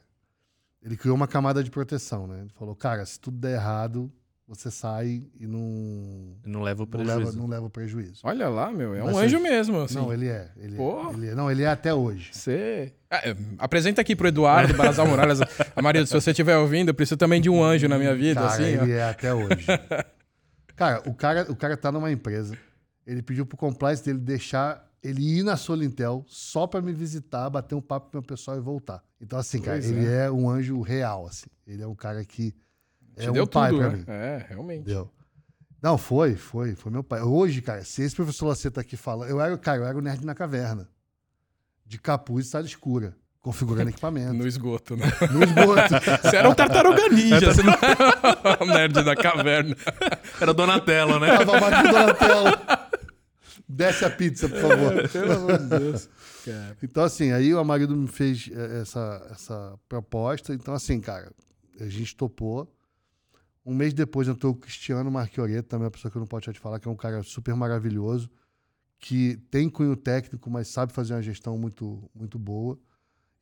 Ele criou uma camada de proteção, né? Ele falou, cara, se tudo der errado, você sai e não. Não leva o Não leva, prejuízo. não leva prejuízo. Olha lá, meu. É um Mas anjo você- mesmo, assim. Não, ele é. Ele, Pô. é, ele é. Não, ele é até hoje. Você. Ah, é, apresenta aqui pro Eduardo Barazal Morales. <laughs> Ah, marido, se você estiver ouvindo, eu preciso também de um anjo na minha vida, Cara, assim. ó. ele é até hoje. <laughs> cara, o cara, o cara tá numa empresa. Ele pediu pro compliance dele deixar ele ir na Solintel só pra me visitar, bater um papo com o meu pessoal e voltar. Então, assim, cara, Pois ele é. um anjo real, assim. Ele é um cara que Te é deu um pai tudo, pra né? mim. É, realmente. Deu. Não, foi, foi, foi meu pai. Hoje, cara, se esse professor Lacerda tá aqui falando, eu era, cara, eu era o nerd na caverna. De capuz e sala escura, configurando <laughs> equipamento. No esgoto, né? No esgoto. <laughs> Você era um tartaruga ninja, você não era nerd da caverna. <laughs> Era Donatello, né? Tava batendo na tela. Desce a pizza, por favor. Pelo amor de Deus. Cara. Então, assim, aí o marido me fez eh, essa, essa proposta. Então, assim, cara, a gente topou. Um mês depois entrou o Cristiano Marchioreto, também uma pessoa que eu não posso te falar, que é um cara super maravilhoso, que tem cunho técnico, mas sabe fazer uma gestão muito, muito boa.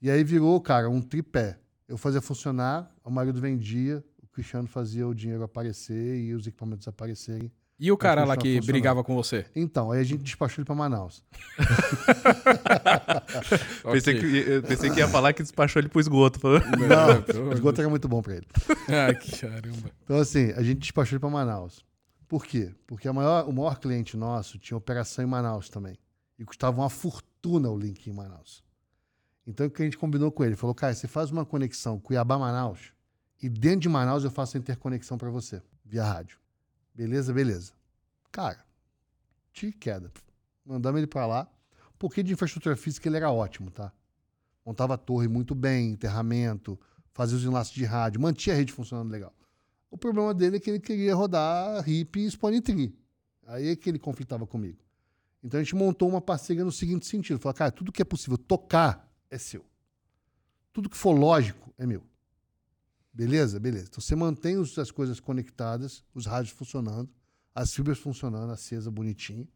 E aí virou, cara, um tripé. Eu fazia funcionar, o marido vendia, o Cristiano fazia o dinheiro aparecer e os equipamentos aparecerem. E o cara lá que brigava com você? Então, aí a gente despachou ele pra Manaus. <laughs> Pensei, que, eu pensei que ia falar que despachou ele pro esgoto. Falou, Não, o esgoto era muito bom pra ele. Ah, que caramba. Então, assim, a gente despachou ele para Manaus. Por quê? Porque a maior, o maior cliente nosso tinha operação em Manaus também. E custava uma fortuna o link em Manaus. Então, o que a gente combinou com ele? Falou, cara, você faz uma conexão Cuiabá-Manaus e dentro de Manaus eu faço a interconexão para você, via rádio. Beleza? Beleza. Cara, tiro e queda. Mandamos ele para lá. Porque de infraestrutura física ele era ótimo, tá? Montava a torre muito bem, enterramento, fazia os enlaces de rádio, mantinha a rede funcionando legal. O problema dele é que ele queria rodar RIP e Spone Tree. Aí é que ele conflitava comigo. Então a gente montou uma parceria no seguinte sentido: falou, cara, tudo que é possível tocar é seu. Tudo que for lógico é meu. Beleza? Beleza. Então você mantém as coisas conectadas, os rádios funcionando, as fibras funcionando, acesa, bonitinho.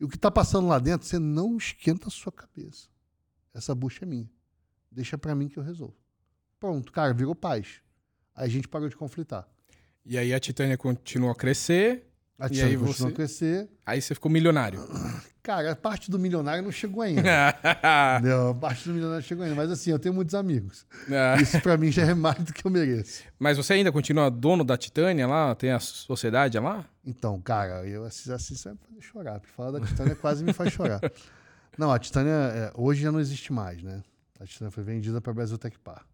E o que está passando lá dentro, você não esquenta a sua cabeça. Essa bucha é minha. Deixa para mim que eu resolvo. Pronto, cara, virou paz. Aí a gente parou de conflitar. E aí a Titânia continuou a crescer, A E aí você- a crescer. aí você ficou milionário. <clears throat> Cara, a parte do milionário não chegou ainda. <laughs> não, a parte do milionário chegou ainda. Mas assim, eu tenho muitos amigos. Ah, Isso pra mim já é mais do que eu mereço. Mas você ainda continua dono da Titânia lá? Tem a sociedade lá? Então, cara, eu você vai me fazer chorar. Porque falar da Titânia quase me faz chorar. <laughs> Não, a Titânia é, hoje já não existe mais, né? A Titânia foi vendida para Brasil Tech Par.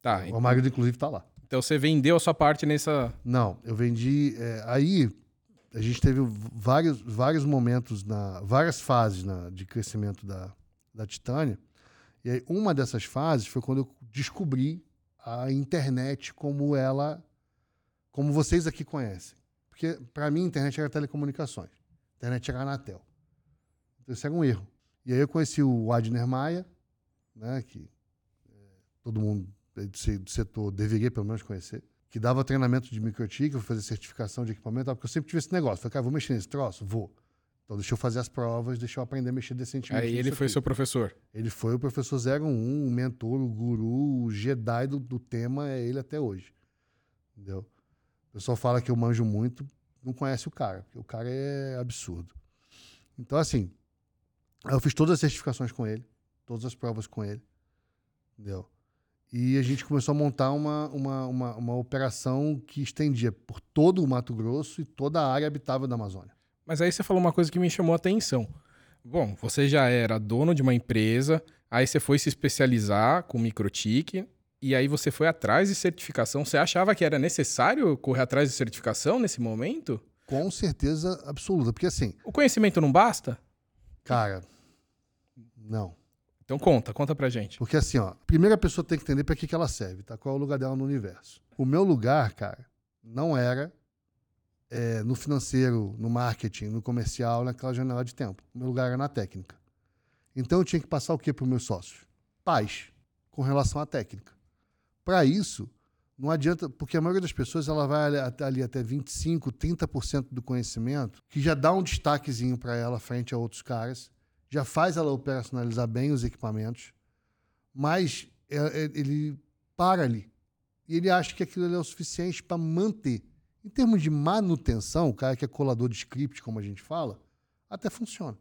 Tá, O marido, inclusive, tá lá. então você vendeu a sua parte nessa... Não, eu vendi. é, aí a gente teve vários, vários momentos, na, várias fases na- de crescimento da, da Titânia. E aí, uma dessas fases foi quando eu descobri a internet como ela, como vocês aqui conhecem. Porque para mim a internet era telecomunicações, a internet era Anatel. Então isso era um erro. E aí eu conheci o Adner Maia, né, que é, todo mundo do se- do setor deveria pelo menos conhecer que dava treinamento de microtik, eu fazer certificação de equipamento, porque eu sempre tive esse negócio. Falei, cara, vou mexer nesse troço? Vou. Então deixa eu fazer as provas, deixa eu aprender a mexer decentemente. Aí ele foi aqui. seu professor. Ele foi o professor 01, o mentor, o guru, o Jedi do, do tema, é ele até hoje. Entendeu? O pessoal fala que eu manjo muito, não conhece o cara, porque o cara é absurdo. Então, assim, eu fiz todas as certificações com ele, todas as provas com ele, entendeu? E a gente começou a montar uma, uma, uma, uma operação que estendia por todo o Mato Grosso e toda a área habitável da Amazônia. Mas aí você falou uma coisa que me chamou a atenção. Bom, você já era dono de uma empresa, aí você foi se especializar com microtik, e aí você foi atrás de certificação. Você achava que era necessário correr atrás de certificação nesse momento? Com certeza absoluta, porque assim, O conhecimento não basta? cara, não. Então conta, conta pra gente. Porque assim, ó, primeiro a pessoa tem que entender para que, que ela serve, tá? Qual é o lugar dela no universo. O meu lugar, cara, não era é, no financeiro, no marketing, no comercial, naquela janela de tempo. O meu lugar era na técnica. Então eu tinha que passar o que para os meus sócios? Paz com relação à técnica. Para isso, não adianta, porque a maioria das pessoas ela vai ali até 25, 30% do conhecimento, que já dá um destaquezinho para ela frente a outros caras, já faz ela operacionalizar bem os equipamentos, mas é- é- ele para ali. E ele acha que aquilo é o suficiente para manter. Em termos de manutenção, o cara que é colador de script, como a gente fala, até funciona.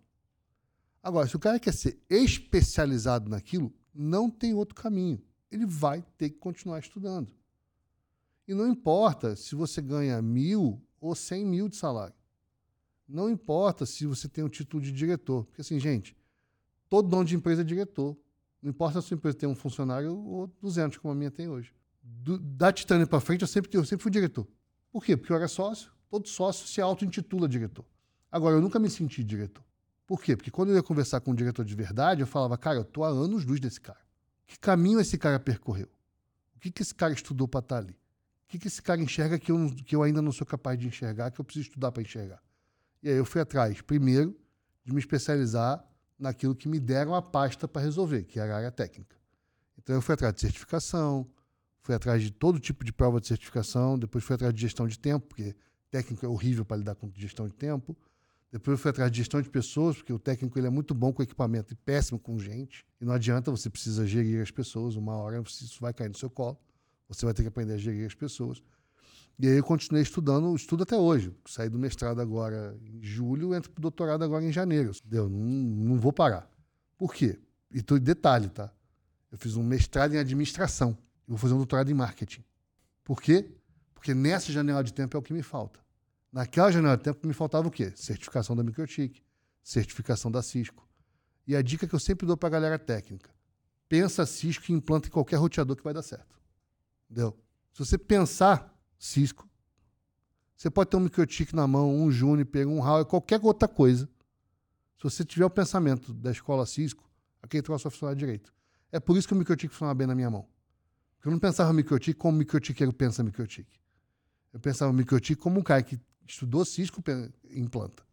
Agora, se o cara quer ser especializado naquilo, não tem outro caminho. Ele vai ter que continuar estudando. E não importa se você ganha mil ou cem mil de salário. Não importa se você tem o título de diretor. Porque, assim, gente, todo dono de empresa é diretor. Não importa se a sua empresa tem um funcionário ou 200, como a minha tem hoje. Do- da Titânia para frente, eu sempre, eu sempre fui diretor. Por quê? Porque eu era sócio. Todo sócio se auto-intitula diretor. Agora, eu nunca me senti diretor. Por quê? Porque quando eu ia conversar com um diretor de verdade, eu falava, cara, eu tô há anos luz desse cara. Que caminho esse cara percorreu? O que, que esse cara estudou para estar ali? O que, que esse cara enxerga que eu, que eu ainda não sou capaz de enxergar, que eu preciso estudar para enxergar? E aí eu fui atrás, primeiro, de me especializar naquilo que me deram a pasta para resolver, que era a área técnica. Então eu fui atrás de certificação, fui atrás de todo tipo de prova de certificação, depois fui atrás de gestão de tempo, porque técnico é horrível para lidar com gestão de tempo. Depois eu fui atrás de gestão de pessoas, porque o técnico ele é muito bom com equipamento e péssimo com gente. E não adianta, você precisa gerir as pessoas, uma hora isso vai cair no seu colo. Você vai ter que aprender a gerir as pessoas. E aí eu continuei estudando, estudo até hoje. Saí do mestrado agora em julho, entro pro doutorado agora em janeiro. Deu, não, não vou parar. Por quê? E tô, detalhe, tá? Eu fiz um mestrado em administração. E vou fazer um doutorado em marketing. Por quê? Porque nessa janela de tempo é o que me falta. Naquela janela de tempo me faltava o quê? Certificação da Microtik, certificação da Cisco. E a dica que eu sempre dou para a galera técnica: pensa Cisco e implanta em qualquer roteador que vai dar certo. Entendeu? Se você pensar Cisco, você pode ter um Microtik na mão, um Juniper, um Huawei, qualquer outra coisa. Se você tiver o pensamento da escola Cisco, aquele troço vai funcionar direito. É por isso que o Microtik funciona bem na minha mão. Porque eu não pensava Microtik como o microtiqueiro pensa Microtik. Eu pensava Microtik como um cara que estudou Cisco implanta.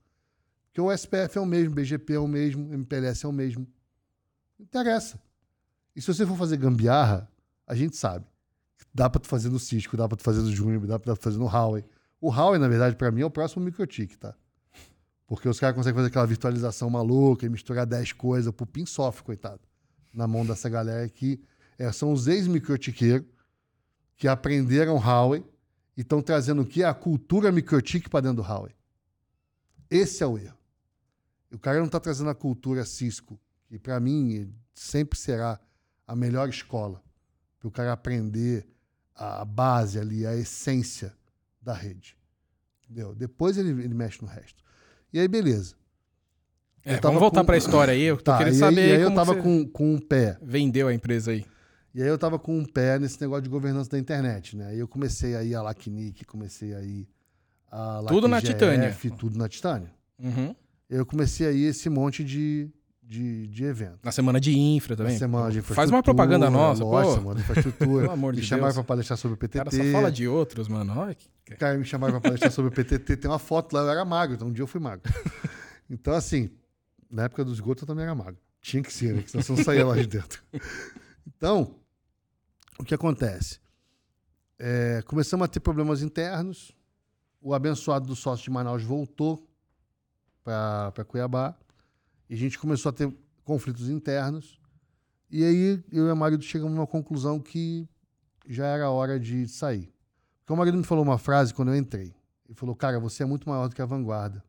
Porque o SPF é o mesmo, BGP é o mesmo, MPLS é o mesmo. Não interessa. E se você for fazer gambiarra, a gente sabe. Dá para tu fazer no Cisco, dá para tu fazer no Juniper, dá para tu fazer no Huawei. O Huawei, na verdade, para mim é o próximo MikroTik, tá? Porque os caras conseguem fazer aquela virtualização maluca e misturar 10 coisas pro pin soft, coitado. Na mão dessa galera que é, são os ex-microtiqueiros que aprenderam Huawei e estão trazendo o que? A cultura microtik para dentro do Huawei. Esse é o erro. O cara não está trazendo a cultura Cisco, que para mim sempre será a melhor escola para o cara aprender a base ali, a essência da rede. Entendeu? Depois ele, ele mexe no resto. E aí, beleza. É, vamos voltar com... para a história aí. Eu tô tá, querendo e saber. Aí, e aí eu tava com, com um pé. Vendeu a empresa aí. E aí eu tava com um pé nesse negócio de governança da internet, né? Aí eu comecei aí a Lacnic, comecei aí a Tudo na Titânia. Tudo na Titânia. Uhum. Eu comecei aí esse monte de, de, de evento. Na semana de infra também. Na semana de infraestrutura. Faz uma propaganda nossa, lógico, pô. semana de infraestrutura. Pelo amor de me chamaram para palestrar sobre o PTT. cara só fala de outros, mano. Olha que... Cara, me chamaram para palestrar sobre o PTT. Tem uma foto lá, eu era magro, então um dia eu fui magro. Então, assim, na época do esgoto eu também era magro. Tinha que ser, né? Senão você não saía lá de dentro. Então, o que acontece? É, começamos a ter problemas internos. O abençoado do sócio de Manaus voltou para Cuiabá. E a gente começou a ter conflitos internos. E aí eu e o marido chegamos a uma conclusão que já era hora de sair. Porque o marido me falou uma frase quando eu entrei. Ele falou: Cara, você é muito maior do que a vanguarda.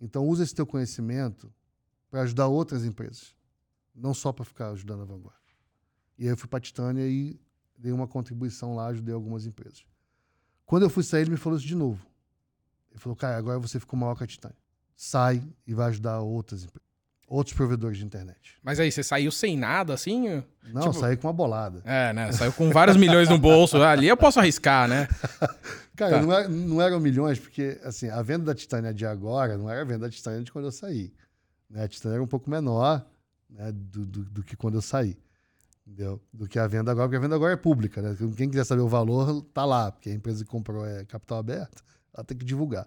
Então usa esse teu conhecimento para ajudar outras empresas, não só para ficar ajudando a vanguarda. E aí eu fui para a Titânia e dei uma contribuição lá, ajudei algumas empresas. Quando eu fui sair, ele me falou isso de novo. Ele falou: Cara, agora você ficou maior que a Titânia. Sai e vai ajudar outras empresas outros provedores de internet. Mas aí, você saiu sem nada, assim? Não, Tipo- saí com uma bolada. É, né? Saiu com vários milhões no bolso. Ali eu posso arriscar, né? <laughs> Cara, Tá. não, era- não eram milhões, porque assim, a venda da Titânia de agora não era a venda da Titânia de quando eu saí. né? A Titânia era um pouco menor né, do, do, do que quando eu saí. Entendeu? Do que a venda agora, porque a venda agora é pública. Né? Quem quiser saber o valor, tá lá, porque a empresa que comprou é capital aberto, ela tem que divulgar.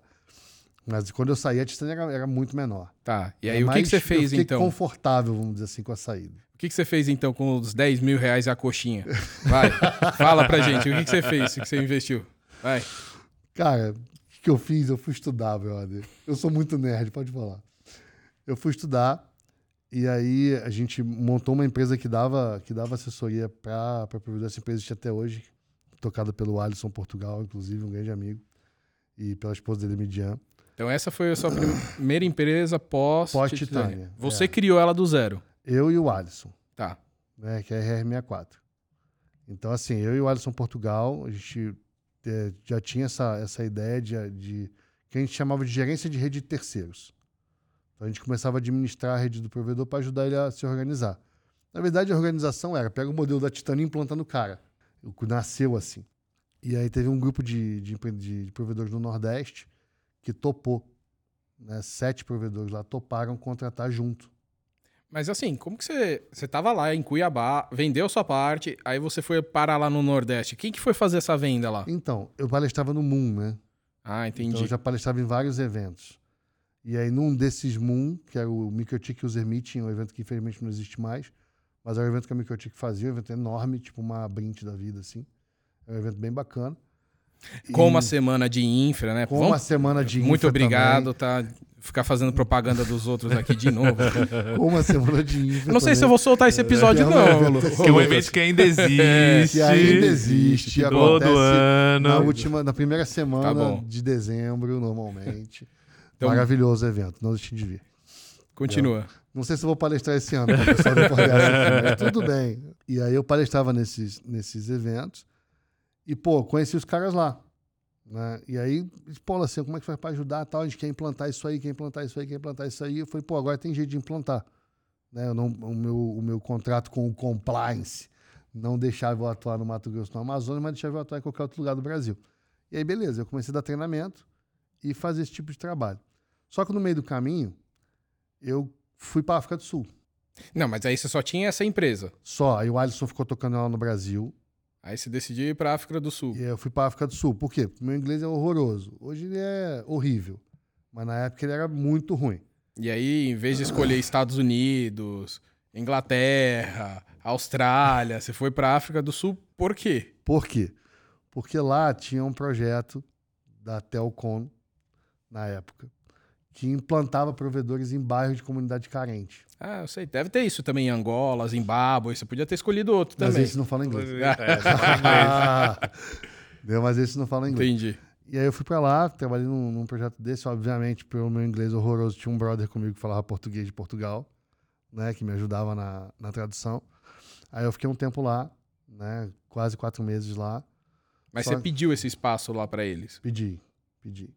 Mas quando eu saí, a Titânia era, era muito menor. Tá. E aí, o que, que você eu fez, fiquei então? confortável, vamos dizer assim, com a saída. O que, que você fez, então, com os 10 mil reais e a coxinha? Vai, <laughs> fala pra gente. O que, que você fez? O que você investiu? Vai. Cara, o que eu fiz? Eu fui estudar, brother. Eu sou muito nerd, pode falar. Eu fui estudar e aí a gente montou uma empresa que dava, que dava assessoria para provedor. Essa empresa existe até hoje, tocada pelo Alisson Portugal, inclusive, um grande amigo, e pela esposa dele, Midian. Então, essa foi a sua primeira empresa pós... Pós-Titânia, Você é. criou ela do zero. Eu e o Alisson, Tá. né, que é a RR64. Então, assim, eu e o Alisson Portugal, a gente eh, já tinha essa, essa ideia de, de que a gente chamava de gerência de rede de terceiros. Então, a gente começava a administrar a rede do provedor para ajudar ele a se organizar. Na verdade, a organização era, pega o modelo da Titânia e implanta no cara. O que nasceu assim. E aí teve um grupo de, de- de provedores do Nordeste que topou. Né? Sete provedores lá toparam contratar junto. Mas assim, como que você... Você tava lá em Cuiabá, vendeu sua parte, aí você foi parar lá no Nordeste. Quem que foi fazer essa venda lá? Então, eu palestrava no Moon, né? Ah, entendi. Então eu já palestrava em vários eventos. E aí, num desses Moon, que era o Microtik User Meeting, um evento que infelizmente não existe mais, mas era um evento que a Microtik fazia, um evento enorme, tipo uma Brint da vida, assim. É um evento bem bacana. Com E uma semana de infra, né? com Vamos- uma semana de Muito infra obrigado, tá? Ficar fazendo propaganda dos outros aqui de novo. também, <laughs> Com uma semana de infra Eu não sei se eu também. vou soltar esse episódio, É, não. é um evento Que é um evento que ainda <laughs> existe. Que ainda existe, Todo acontece ano. Na última, na primeira semana Tá de dezembro, normalmente. <laughs> Então- Maravilhoso evento, não deixe de vir. Continua. Não sei se eu vou palestrar esse ano, para o pessoal do Congresso, mas tudo bem. E aí eu palestrava nesses, nesses eventos e, pô, conheci os caras lá. Né? E aí, pô, assim, como é que faz para ajudar tal? A gente quer implantar isso aí, quer implantar isso aí, quer implantar isso aí. Eu falei, pô, agora tem jeito de implantar. Né? Eu não, o, meu, o meu contrato com o compliance não deixava eu atuar no Mato Grosso, no Amazonas, mas deixava eu atuar em qualquer outro lugar do Brasil. E aí, beleza, eu comecei a dar treinamento e fazer esse tipo de trabalho. Só que no meio do caminho, eu fui para África do Sul. Não, mas aí você só tinha essa empresa. Só. Aí o Alisson ficou tocando ela no Brasil. Aí você decidiu ir pra África do Sul. E eu fui para África do Sul. Por quê? Porque meu inglês é horroroso. Hoje ele é horrível. Mas na época ele era muito ruim. E aí, em vez de escolher Estados Unidos, Inglaterra, Austrália, você foi pra África do Sul por quê? Por quê? Porque lá tinha um projeto da Telcom, na época, que implantava provedores em bairros de comunidade carente. Ah, eu sei. Deve ter isso também em Angola, Zimbábue. Você podia ter escolhido outro Mas também. esse não fala inglês. É, <laughs> Deu, mas esse não fala inglês. Entendi. E aí eu fui pra lá, trabalhei num, num projeto desse, obviamente, pelo meu inglês horroroso, tinha um brother comigo que falava português de Portugal, né, que me ajudava na, na tradução. Aí eu fiquei um tempo lá, né, quase quatro meses lá, Mas Só- você pediu esse espaço lá pra eles. pedi, pedi.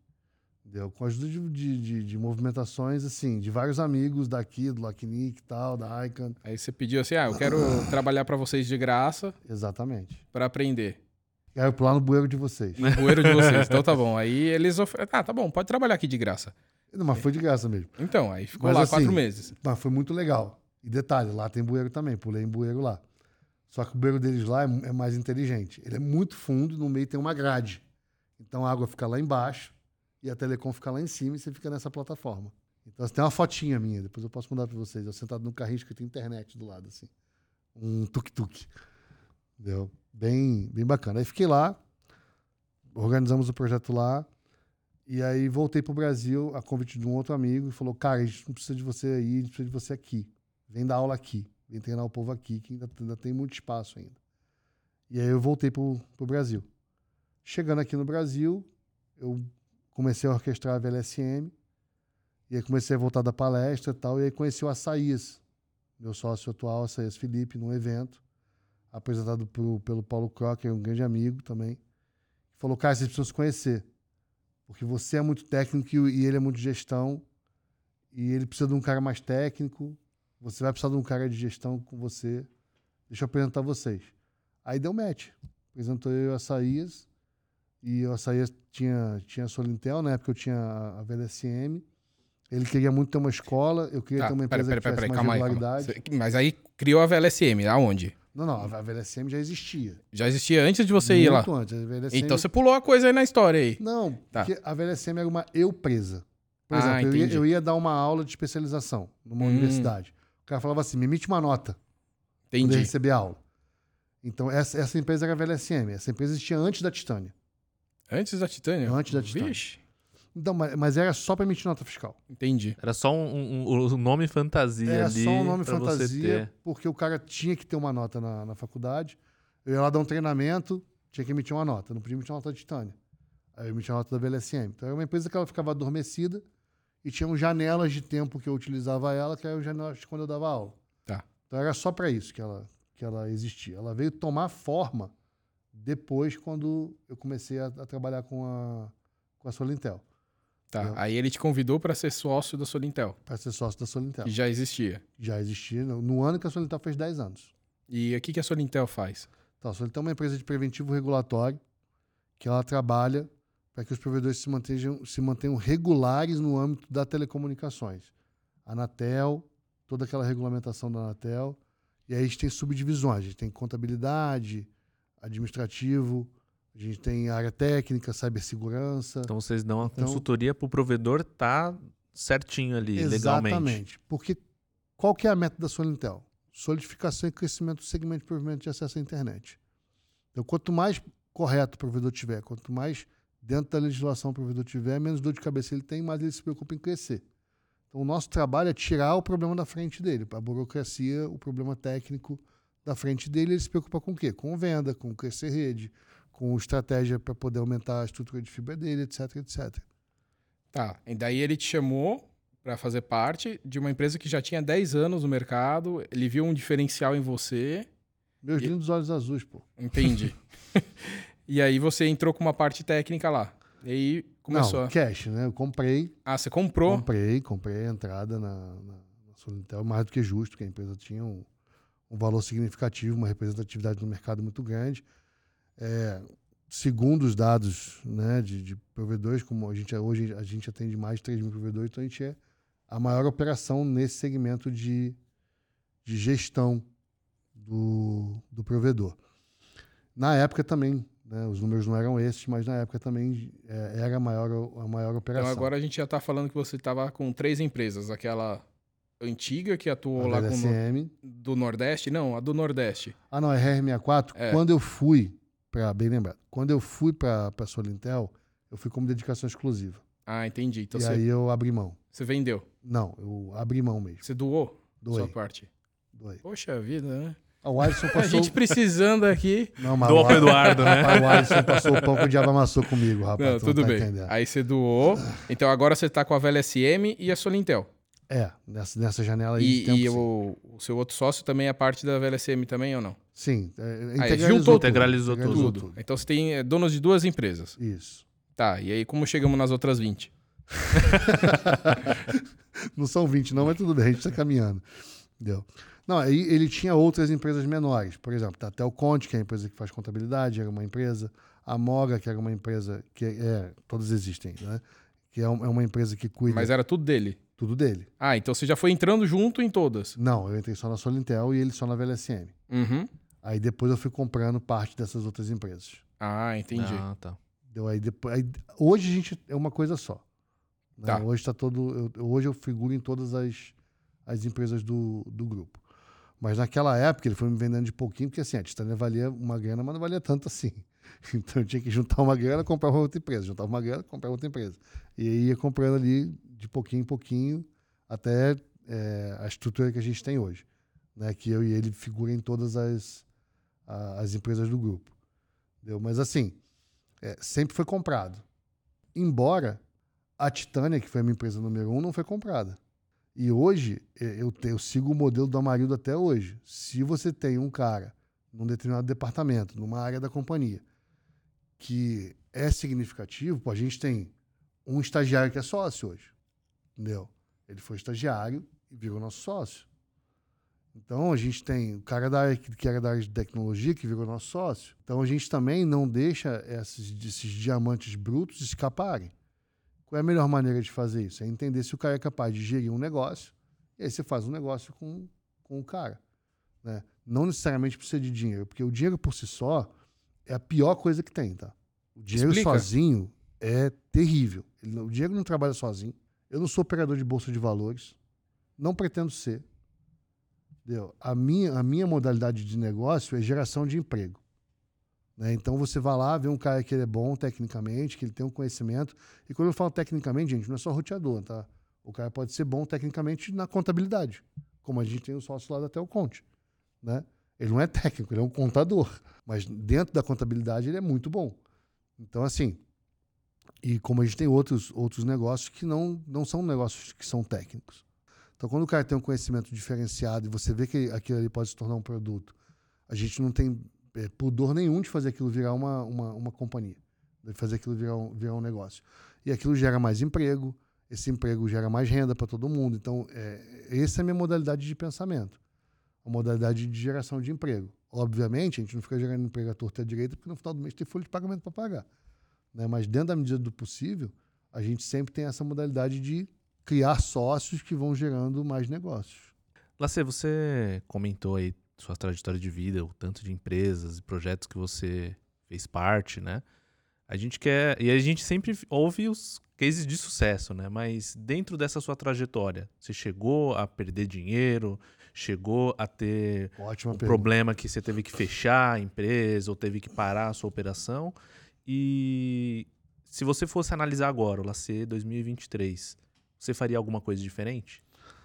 Deu com a ajuda de, de, de- de movimentações, assim, de vários amigos daqui, do Lacnic e tal, da Icon, Aí você pediu assim: ah, eu quero <coughs> trabalhar pra vocês de graça exatamente. pra aprender. E aí eu pular no bueiro de vocês. O bueiro de vocês. Então tá bom. <laughs> Aí eles oferecem. Ah, tá bom, pode trabalhar aqui de graça. Não, mas foi de graça mesmo. Então, aí ficou Mas lá assim, quatro meses. Mas foi muito legal. E detalhe, lá tem bueiro também, pulei em bueiro lá. Só que o bueiro deles lá é, é mais inteligente. Ele é muito fundo e no meio tem uma grade. Então a água fica lá embaixo e a telecom fica lá em cima e você fica nessa plataforma. Então tem uma fotinha minha, depois eu posso mandar para vocês. Eu sentado no carrinho que tem internet do lado, assim. Um tuk-tuk. Entendeu? Bem, bem bacana. Aí fiquei lá, organizamos o projeto lá. E aí voltei pro Brasil a convite de um outro amigo e falou: Cara, a gente não precisa de você aí, a gente precisa de você aqui. Vem dar aula aqui. Vem treinar o povo aqui, que ainda, ainda tem muito espaço ainda. E aí eu voltei pro, pro Brasil. Chegando aqui no Brasil, eu comecei a orquestrar a VLSM. E aí comecei a voltar da palestra e tal. E aí conheci o Açaías, meu sócio atual, Açaías Felipe, num evento, apresentado pro, pelo Paulo Crocker, um grande amigo também. Falou, cara, vocês precisam se conhecer. Porque você é muito técnico e ele é muito gestão. E ele precisa de um cara mais técnico. Você vai precisar de um cara de gestão com você. Deixa eu apresentar vocês. Aí deu match. Apresentou eu e o Açaías. E o Açaías tinha, tinha a Solintel, na época eu tinha a- VLSM. Ele queria muito ter uma escola, eu queria Tá, ter uma empresa peraí, que peraí, tivesse calma mais aí. calma. Mas aí criou a VLSM, aonde? Não, não, a VLSM já existia. Já existia antes de você ir lá. muito antes. A VLSM Então você pulou a coisa aí na história aí. Não, Tá. porque a VLSM era uma eu presa. Por Ah, exemplo, eu ia, eu ia dar uma aula de especialização numa Hum. universidade. O cara falava assim: me emite uma nota Entendi. receber a aula. Então, essa, essa empresa era a VLSM. Essa empresa existia antes da Titânia. Antes da Titânia? Antes da Titânia. Vixe. Então, mas, mas era só para emitir nota fiscal. Entendi. Era só um, um- um nome fantasia Era ali. só um nome fantasia, porque o cara tinha que ter uma nota na, na faculdade. Eu ia lá dar um treinamento, tinha que emitir uma nota. Não podia emitir uma nota da Titânia. Aí eu emitia a nota da VLSM. Então era uma empresa que ela ficava adormecida e tinham janelas de tempo que eu utilizava ela, que eram janelas de quando eu dava aula. Tá. Então era só para isso que ela, que ela existia. Ela veio tomar forma depois, quando eu comecei a, a trabalhar com a, com a Solintel, Tá. Não. Aí ele te convidou pra ser sócio da Solintel, para ser sócio da Solintel. que já existia. Já existia no, no ano que a Solintel fez 10 anos. E o que, que a Solintel faz? Então, a Solintel é uma empresa de preventivo regulatório que ela trabalha para que os provedores se mantenham, se mantenham regulares no âmbito da telecomunicações. A Anatel, toda aquela regulamentação da Anatel. E aí a gente tem subdivisões. A gente tem contabilidade, administrativo, a gente tem área técnica, cibersegurança. Então vocês dão a Então- consultoria pro provedor tá certinho ali, legalmente. Exatamente. Porque qual que é a meta da Solintel? Solidificação e crescimento do segmento de provimento de acesso à internet. Então, quanto mais correto o provedor tiver, quanto mais dentro da legislação o provedor tiver, menos dor de cabeça ele tem, mais ele se preocupa em crescer. Então, o nosso trabalho é tirar o problema da frente dele, a burocracia, o problema técnico da frente dele, ele se preocupa com o quê? Com venda, com crescer rede, com estratégia para poder aumentar a estrutura de fibra dele, etc, etc. Tá. E daí ele te chamou para fazer parte de uma empresa que já tinha 10 anos no mercado, ele viu um diferencial em você. Meus E- lindos olhos azuis, pô. Entendi. <laughs> e aí você entrou com uma parte técnica lá. E aí começou. Não, a- cash, né? Eu comprei, Ah, você comprou? comprei, comprei a entrada na, na, na Solintel, mais do que justo, porque a empresa tinha um, um valor significativo, uma representatividade no mercado muito grande. É, segundo os dados né, de, de provedores, como a gente hoje a gente atende mais de 3 mil provedores, então a gente é a maior operação nesse segmento de, de gestão do, do provedor. Na época também, né, os números não eram esses, mas na época também é, era a maior, a maior operação. Então agora a gente já tá falando que você tava com três empresas. Aquela antiga que atuou a lá com o Nor- VLSM. do Nordeste? Não, a do Nordeste. Ah, não, é RR64. É. Quando eu fui, para bem lembrado, quando eu fui para a Solintel, eu fui como dedicação exclusiva. Ah, entendi. Então e você, aí eu abri mão. você vendeu. Não, eu abri mão mesmo. Você doou Doei. sua parte. Doei. Poxa vida, né? Ah, O Alisson <laughs> A passou. gente precisando aqui. Não, mas pro Eduardo, né? <laughs> o Alisson passou o pão que o diabo amassou comigo, rapaz. Não, tu tudo tá bem. entendendo. Aí você doou. Então agora você tá com a VLSM e a Solintel. É, nessa, nessa janela aí E, tempo, e o, o seu outro sócio também é parte da VLSM também ou não? Sim, é, Aí, integralizou tudo, Integralizou tudo. Tudo. tudo. Então você tem é, donos de duas empresas. Isso. Tá, e aí como chegamos nas outras 20? <laughs> Não são 20, não, mas tudo bem, a gente está caminhando. Entendeu? Não, aí ele tinha outras empresas menores. Por exemplo, tá até o Conte, que é a empresa que faz contabilidade, era uma empresa. A Moga, que era uma empresa que é. Todas existem, né? Que é é uma empresa que cuida Mas era tudo dele. Tudo dele. Ah, então você já foi entrando junto em todas. Não, eu entrei só na Solintel e ele só na VLSM. Uhum. Aí depois eu fui comprando parte dessas outras empresas. Ah, entendi. Ah, tá. Deu aí depois. aí- hoje a gente é uma coisa só. né? Tá. Hoje tá todo. eu- hoje eu figuro em todas as, as empresas do, do grupo. Mas naquela época ele foi me vendendo de pouquinho, porque assim, a Titânia valia uma grana, mas não valia tanto assim. <laughs> Então eu tinha que juntar uma grana, comprar outra empresa. Juntava uma grana, comprar outra empresa. E aí ia comprando ali de pouquinho em pouquinho até é, a estrutura que a gente tem hoje. Né? Que eu e ele figuram em todas as, a- as empresas do grupo. Entendeu? Mas assim, é, sempre foi comprado. Embora a Titânia, que foi a minha empresa número um, não foi comprada. E hoje, é, eu, te- eu sigo o modelo do Amarildo até hoje. Se você tem um cara num determinado departamento, numa área da companhia, que é significativo, pô, a gente tem um estagiário que é sócio hoje. Entendeu? Ele foi estagiário e virou nosso sócio. Então a gente tem o cara da área que era da área de tecnologia que virou nosso sócio. Então a gente também não deixa esses, esses diamantes brutos escaparem. Qual é a melhor maneira de fazer isso? É entender se o cara é capaz de gerir um negócio e aí você faz um negócio com, com o cara. Né? Não necessariamente precisa de dinheiro, porque o dinheiro por si só é a pior coisa que tem, tá? O dinheiro Explica. sozinho é terrível. Ele o dinheiro não trabalha sozinho. Eu não sou operador de bolsa de valores. Não pretendo ser. Entendeu? A, minha, a minha modalidade de negócio é geração de emprego. né? Então você vai lá, vê um cara que ele é bom tecnicamente, que ele tem um conhecimento. E quando eu falo tecnicamente, gente, não é só roteador, tá? O cara pode ser bom tecnicamente na contabilidade, como a gente tem o sócio lá da Telconte. Né? Ele não é técnico, ele é um contador. Mas dentro da contabilidade ele é muito bom. Então, assim, e como a gente tem outros, outros negócios que não, não são negócios que são técnicos. Então, quando o cara tem um conhecimento diferenciado e você vê que aquilo ali pode se tornar um produto, a gente não tem é, pudor nenhum de fazer aquilo virar uma, uma, uma companhia, de fazer aquilo virar um, virar um negócio. E aquilo gera mais emprego, esse emprego gera mais renda para todo mundo. Então, é, essa é a minha modalidade de pensamento, a modalidade de geração de emprego. Obviamente, a gente não fica gerando emprego à torta à direita, porque no final do mês tem folha de pagamento para pagar. Né? Mas dentro da medida do possível, a gente sempre tem essa modalidade de criar sócios que vão gerando mais negócios. Lacê, você comentou aí sua trajetória de vida, o tanto de empresas e projetos que você fez parte, né? A gente quer. E a gente sempre ouve os cases de sucesso, né? Mas dentro dessa sua trajetória, você chegou a perder dinheiro, chegou a ter Ótima um pergunta. problema que você teve que fechar a empresa ou teve que parar a sua operação. E se você fosse analisar agora o Lacer 2023, você faria alguma coisa diferente?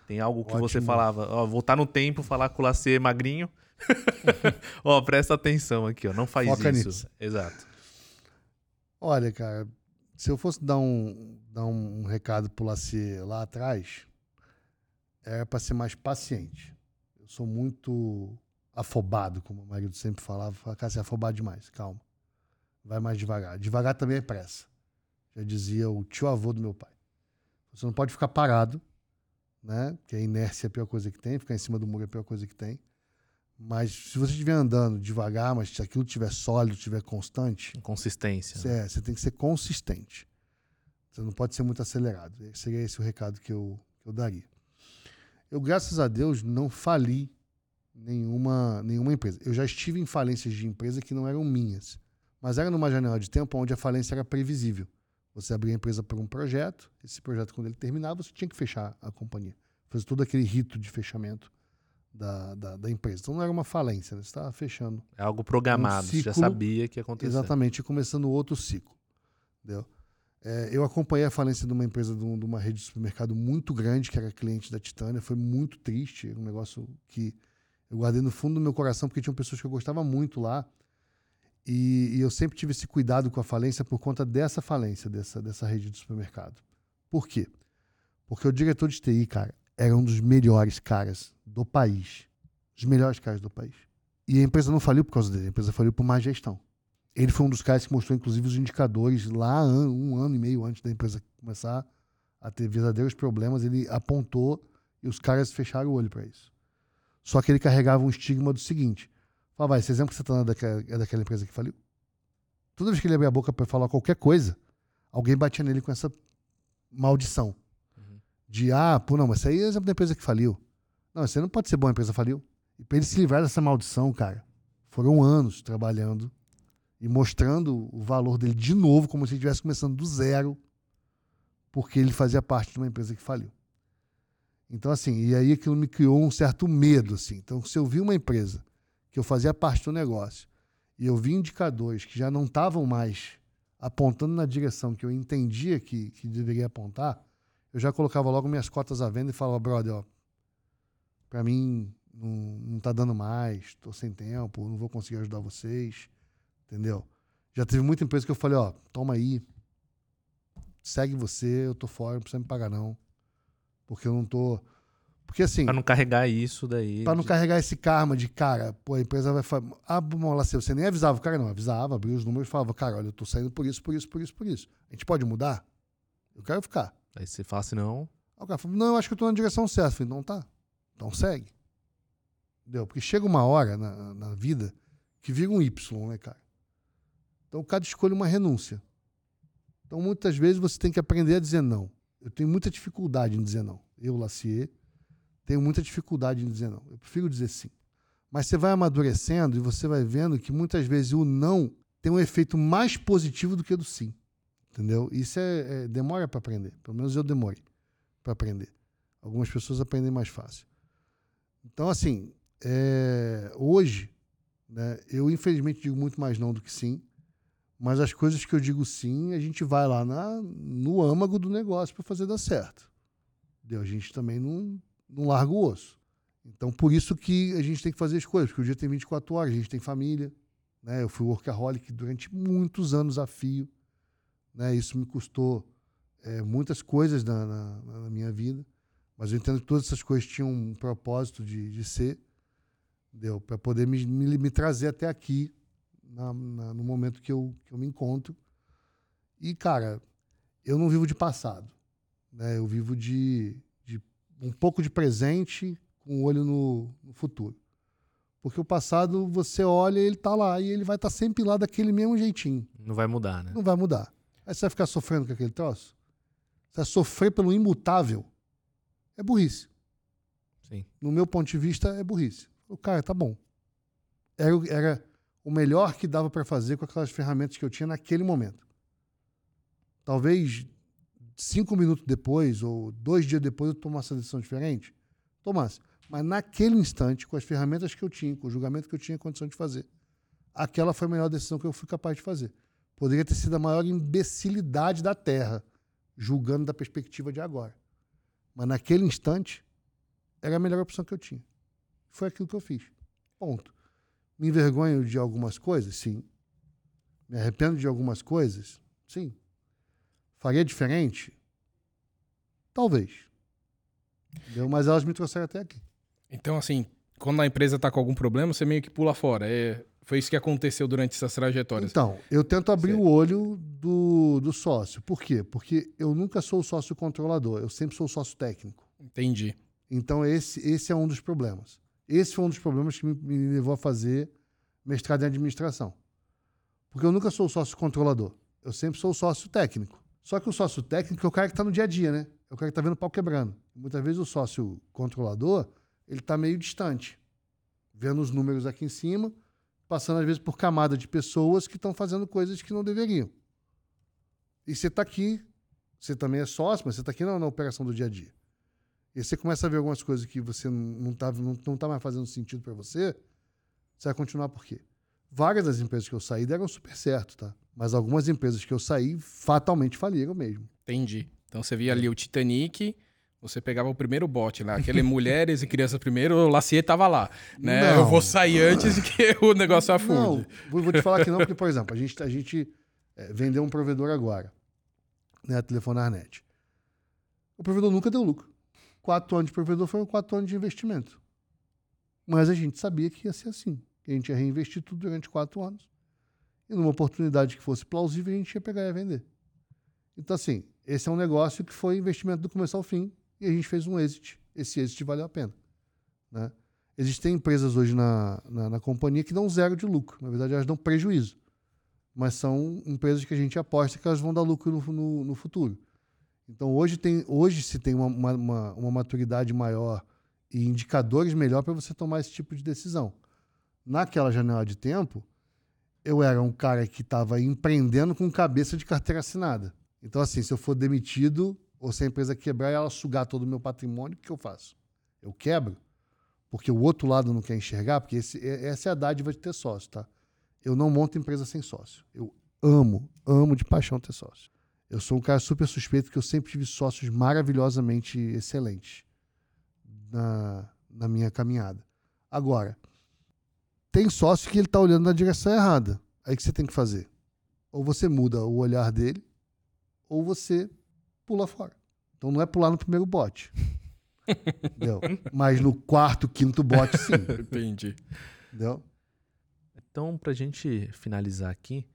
Tem algo que você Ótimo. falava, ó, voltar no tempo, falar com o Lacer magrinho. <laughs> ó, presta atenção aqui, ó, não faz Foca isso. nisso. Exato. Olha, cara, se eu fosse dar um, dar um recado pro Lacer lá atrás, era para ser mais paciente. Sou muito afobado, como o marido sempre falava. Fala, cara, você é afobado demais, calma. Vai mais devagar. Devagar também é pressa. Já dizia o tio avô do meu pai. Você não pode ficar parado, né? Porque a inércia é a pior coisa que tem, ficar em cima do muro é a pior coisa que tem. Mas se você estiver andando devagar, mas se aquilo estiver sólido, estiver constante, Consistência. você, né? é, você tem que ser consistente. Você não pode ser muito acelerado. Seria esse o recado que eu, que eu daria. Eu, graças a Deus, não fali nenhuma, nenhuma empresa. Eu já estive em falências de empresa que não eram minhas, mas era numa janela de tempo onde a falência era previsível. Você abria a empresa por um projeto, esse projeto, quando ele terminava, você tinha que fechar a companhia. Fazer todo aquele rito de fechamento da, da, da empresa. Então não era uma falência, né? você estava fechando É algo programado, Um você já ciclo- sabia que ia acontecer. Exatamente, e começando outro ciclo. Entendeu? É, eu acompanhei a falência de uma empresa, de, um- de uma rede de supermercado muito grande, que era cliente da Titânia. Foi muito triste, um negócio que eu guardei no fundo do meu coração, porque tinham pessoas que eu gostava muito lá. E, e eu sempre tive esse cuidado com a falência por conta dessa falência, dessa, dessa rede de supermercado. Por quê? Porque o diretor de TI, cara, era um dos melhores caras do país. Os melhores caras do país. E a empresa não faliu por causa dele, a empresa faliu por má gestão. Ele foi um dos caras que mostrou, inclusive, os indicadores lá um ano e meio antes da empresa começar a ter verdadeiros problemas. Ele apontou e os caras fecharam o olho para isso. Só que ele carregava um estigma do seguinte: fala, vai, esse exemplo que você está dando daquela- é daquela empresa que faliu? Toda vez que ele abria a boca para falar qualquer coisa, alguém batia nele com essa maldição. De, ah, pô, não, mas isso aí é exemplo da empresa que faliu. Não, isso aí não pode ser bom, a empresa faliu. E para ele se livrar dessa maldição, cara, foram anos trabalhando e mostrando o valor dele de novo, como se estivesse começando do zero, porque ele fazia parte de uma empresa que faliu. Então, assim, e aí aquilo me criou um certo medo, assim. Então, se eu vi uma empresa que eu fazia parte do negócio e eu vi indicadores que já não estavam mais apontando na direção que eu entendia que, que deveria apontar, eu já colocava logo minhas cotas à venda e falava, brother, ó, pra mim não, não tá dando mais, tô sem tempo, não vou conseguir ajudar vocês, entendeu? Já teve muita empresa que eu falei, ó, toma aí, segue você, eu tô fora, não precisa me pagar não, porque eu não tô... Porque assim, Pra não carregar isso daí. Pra não de- carregar esse karma de, cara, pô, a empresa vai falar. Ah, bom, lá, você nem avisava o cara, não. Avisava, abria os números e falava, cara, olha, eu tô saindo por isso, por isso, por isso, por isso. A gente pode mudar? Eu quero ficar. Aí você fala assim, não. Aí o cara falou, não, eu acho que eu tô na direção certa. Eu falei, não tá. Então segue. Entendeu? Porque chega uma hora na, na vida que vira um Y, né, cara? Então cada escolha é uma renúncia. Então muitas vezes você tem que aprender a dizer não. Eu tenho muita dificuldade em dizer não. Eu, Lacier, tenho muita dificuldade em dizer não. Eu prefiro dizer sim. Mas você vai amadurecendo e você vai vendo que muitas vezes o não tem um efeito mais positivo do que o do sim. Entendeu? Isso é, é- demora para aprender. Pelo menos eu demorei para aprender. Algumas pessoas aprendem mais fácil. Então, assim, é, hoje, né, eu infelizmente digo muito mais não do que sim. Mas as coisas que eu digo sim, a gente vai lá na, no âmago do negócio para fazer dar certo. Entendeu? A gente também não, não larga o osso. Então, por isso que a gente tem que fazer as coisas, porque o dia tem 24 horas, a gente tem família. Né? Eu fui workaholic durante muitos anos a fio. Né? Isso me custou é, muitas coisas na, na- na minha vida, mas eu entendo que todas essas coisas tinham um propósito de, de ser, para poder me, me, me trazer até aqui, na- na- no momento que eu, que eu me encontro. E, cara, eu não vivo de passado, né? eu vivo de, de um pouco de presente com o olho no, no futuro. Porque o passado, você olha, ele tá lá, e ele vai estar sempre lá daquele mesmo jeitinho. Não vai mudar, né? Não vai mudar. Aí você vai ficar sofrendo com aquele troço? Você vai sofrer pelo imutável? É burrice. Sim. No meu ponto de vista, é burrice. O cara, tá bom. Era, era o melhor que dava para fazer com aquelas ferramentas que eu tinha naquele momento. Talvez cinco minutos depois ou dois dias depois eu tomasse uma decisão diferente? Tomasse. Mas naquele instante, com as ferramentas que eu tinha, com o julgamento que eu tinha condição de fazer, aquela foi a melhor decisão que eu fui capaz de fazer. Poderia ter sido a maior imbecilidade da Terra, julgando da perspectiva de agora. Mas naquele instante, era a melhor opção que eu tinha. Foi aquilo que eu fiz. Ponto. Me envergonho de algumas coisas? Sim. Me arrependo de algumas coisas? Sim. Faria diferente? Talvez. Entendeu? Mas elas me trouxeram até aqui. Então, assim, quando a empresa tá com algum problema, você meio que pula fora. É, foi isso que aconteceu durante essas trajetórias. Então, eu tento abrir Certo. o olho do, do sócio. Por quê? Porque eu nunca sou o sócio controlador, eu sempre sou o sócio técnico. Entendi. Então, esse, esse é um dos problemas. Esse foi um dos problemas que me, me levou a fazer mestrado em administração. Porque eu nunca sou o sócio controlador. Eu sempre sou o sócio técnico. Só que o sócio técnico é o cara que está no dia a dia, né? É o cara que está vendo o pau quebrando. Muitas vezes o sócio controlador, ele está meio distante. Vendo os números aqui em cima, passando às vezes por camada de pessoas que estão fazendo coisas que não deveriam. E você está aqui, você também é sócio, mas você está aqui na, na operação do dia a dia. E você começa a ver algumas coisas que você não está não, não tá mais fazendo sentido para você, você vai continuar por quê? Várias das empresas que eu saí deram super certo, tá? Mas algumas empresas que eu saí fatalmente faliram mesmo. Entendi. Então você via ali o Titanic, você pegava o primeiro bote lá, aquele mulheres e crianças primeiro, o Lacier tava lá, né? Não. Eu vou sair antes de <laughs> que o negócio Não, afunde. vou, vou te falar que não, porque, por exemplo, a gente, a gente é, vendeu um provedor agora, né? A Telefonarnet. O provedor nunca deu lucro. Quatro anos de provedor foram quatro anos de investimento. Mas a gente sabia que ia ser assim. A gente ia reinvestir tudo durante quatro anos. E numa oportunidade que fosse plausível, a gente ia pegar e ia vender. Então, assim, esse é um negócio que foi investimento do começo ao fim e a gente fez um exit. Esse exit valeu a pena. Né? Existem empresas hoje na, na, na companhia que dão zero de lucro. Na verdade, elas dão prejuízo. Mas são empresas que a gente aposta que elas vão dar lucro no, no, no futuro. Então, hoje, tem, hoje se tem uma, uma, uma, maturidade maior e indicadores melhor para você tomar esse tipo de decisão. Naquela janela de tempo, eu era um cara que estava empreendendo com cabeça de carteira assinada. Então, assim, se eu for demitido ou se a empresa quebrar e ela sugar todo o meu patrimônio, o que eu faço? Eu quebro? Porque o outro lado não quer enxergar? Porque esse- essa é a dádiva de ter sócio, tá? Eu não monto empresa sem sócio. Eu amo, amo de paixão ter sócio. Eu sou um cara super suspeito porque eu sempre tive sócios maravilhosamente excelentes na, na minha caminhada. Agora, tem sócio que ele está olhando na direção errada. Aí o que você tem que fazer? Ou você muda o olhar dele, ou você pula fora. Então não é pular no primeiro bote. entendeu? Mas no quarto, quinto bote, sim. <laughs> Entendi. Entendeu? Então, pra gente finalizar aqui,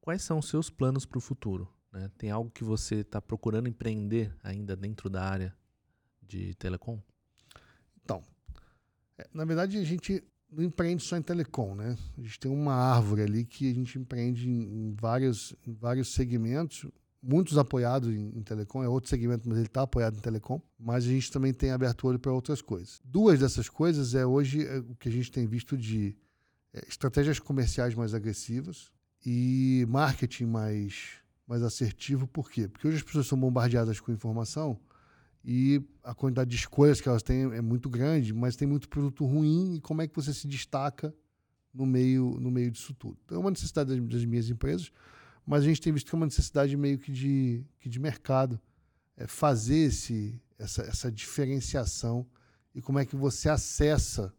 quais são os seus planos para o futuro? Né? Tem algo que você está procurando empreender ainda dentro da área de telecom? Então, é, na verdade, a gente não empreende só em telecom, né? A gente tem uma árvore ali que a gente empreende em, vários, em vários segmentos, muitos apoiados em, em telecom, é outro segmento, mas ele está apoiado em telecom, mas a gente também tem aberto olho para outras coisas. Duas dessas coisas é hoje é, o que a gente tem visto de é, estratégias comerciais mais agressivas e marketing mais, mais assertivo. Por quê? Porque hoje as pessoas são bombardeadas com informação e a quantidade de escolhas que elas têm é muito grande, mas tem muito produto ruim e como é que você se destaca no meio, no meio disso tudo. Então é uma necessidade das, das minhas empresas, mas a gente tem visto que é uma necessidade meio que de, que de mercado. É fazer esse, essa, essa diferenciação e como é que você acessa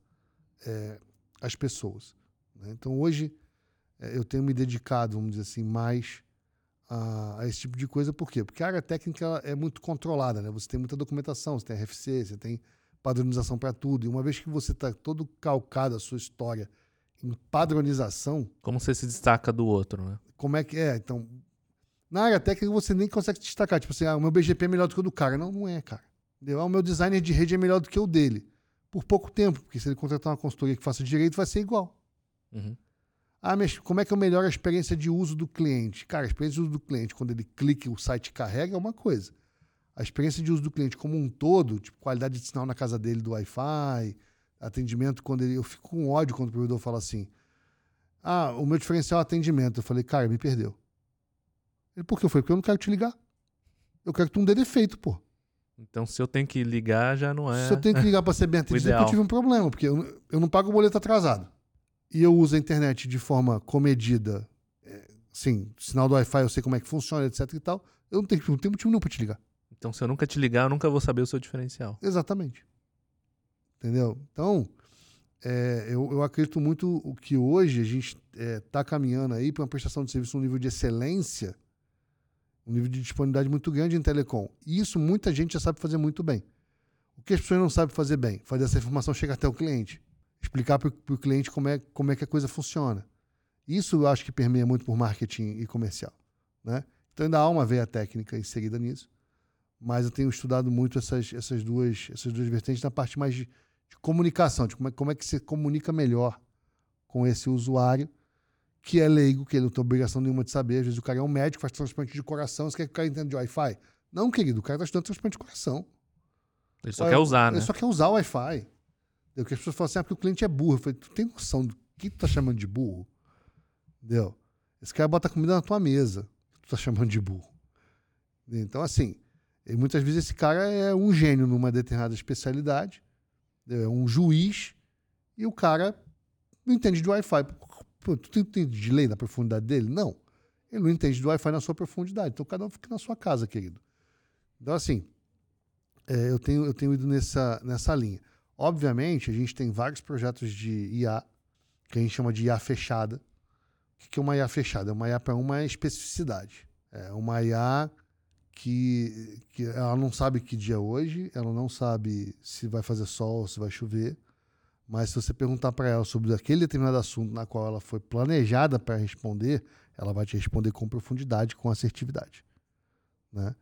é, as pessoas. né? Então hoje é, eu tenho me dedicado, vamos dizer assim, mais a, a esse tipo de coisa. Por quê? Porque a área técnica é muito controlada, né? Você tem muita documentação, você tem RFC, você tem padronização para tudo. E uma vez que você está todo calcado a sua história em padronização, Como você se destaca do outro, né? como é que é? Então, na área técnica você nem consegue se destacar. Tipo assim, ah, o meu BGP é melhor do que o do cara. Não, não é, cara. Entendeu? Ah, o meu designer de rede é melhor do que o dele. Por pouco tempo, porque se ele contratar uma consultoria que faça direito, vai ser igual. Uhum. Ah, mas como é que eu melhoro a experiência de uso do cliente? Cara, a experiência de uso do cliente, quando ele clica e o site carrega, é uma coisa. A experiência de uso do cliente como um todo, tipo qualidade de sinal na casa dele do Wi-Fi, atendimento, quando ele. Eu fico com ódio quando o provedor fala assim: Ah, o meu diferencial é atendimento. Eu falei, cara, me perdeu. Ele, por que foi? Porque eu não quero te ligar. Eu quero que tu não dê defeito, pô. Então, se eu tenho que ligar, já não é. Se eu tenho que ligar pra ser bem <laughs> atendido, é eu tive um problema, porque eu, eu não pago o boleto atrasado. E eu uso a internet de forma comedida, é, assim, sinal do Wi-Fi, eu sei como é que funciona, etc e tal. Eu não tenho, não tenho motivo nenhum pra te ligar. Então, se eu nunca te ligar, eu nunca vou saber o seu diferencial. Exatamente. Entendeu? Então, é, eu, eu acredito muito o que hoje a gente está caminhando aí para uma prestação de serviço num nível de excelência, um nível de disponibilidade muito grande em telecom. E isso muita gente já sabe fazer muito bem. O que as pessoas não sabem fazer bem? Fazer essa informação chegar até o cliente. Explicar para o cliente como é, como é que a coisa funciona. Isso eu acho que permeia muito por marketing e comercial. Né? Então ainda há uma veia técnica inserida nisso mas eu tenho estudado muito essas, essas, duas, essas duas vertentes na parte mais de, de comunicação, de como é, como é que você comunica melhor com esse usuário, que é leigo, que ele não tem obrigação nenhuma de saber. Às vezes o cara é um médico, faz transplante de coração, você quer que o cara entenda de Wi-Fi? Não, querido, o cara está estudando transplante de coração. Ele só quer usar, né? Ele só quer usar o Wi-Fi. Entendeu? Que as pessoas falam assim, ah, porque o cliente é burro. Eu falei, tu tem noção do que tu tá chamando de burro? Entendeu? Esse cara bota comida na tua mesa, tu tá chamando de burro. Então, assim, muitas vezes esse cara é um gênio numa determinada especialidade, é um juiz, e o cara não entende de Wi-Fi. Pô, tu entende de lei na profundidade dele? Não. Ele não entende de Wi-Fi na sua profundidade. Então cada um fica na sua casa, querido. Então, assim, é, eu, tenho, eu tenho ido nessa, nessa linha. Obviamente, a gente tem vários projetos de IA, que a gente chama de IA fechada. O que é uma IA fechada? É uma IA para uma especificidade. É uma IA que, que ela não sabe que dia é hoje, ela não sabe se vai fazer sol ou se vai chover, mas se você perguntar para ela sobre aquele determinado assunto na qual ela foi planejada para responder, ela vai te responder com profundidade, com assertividade, né?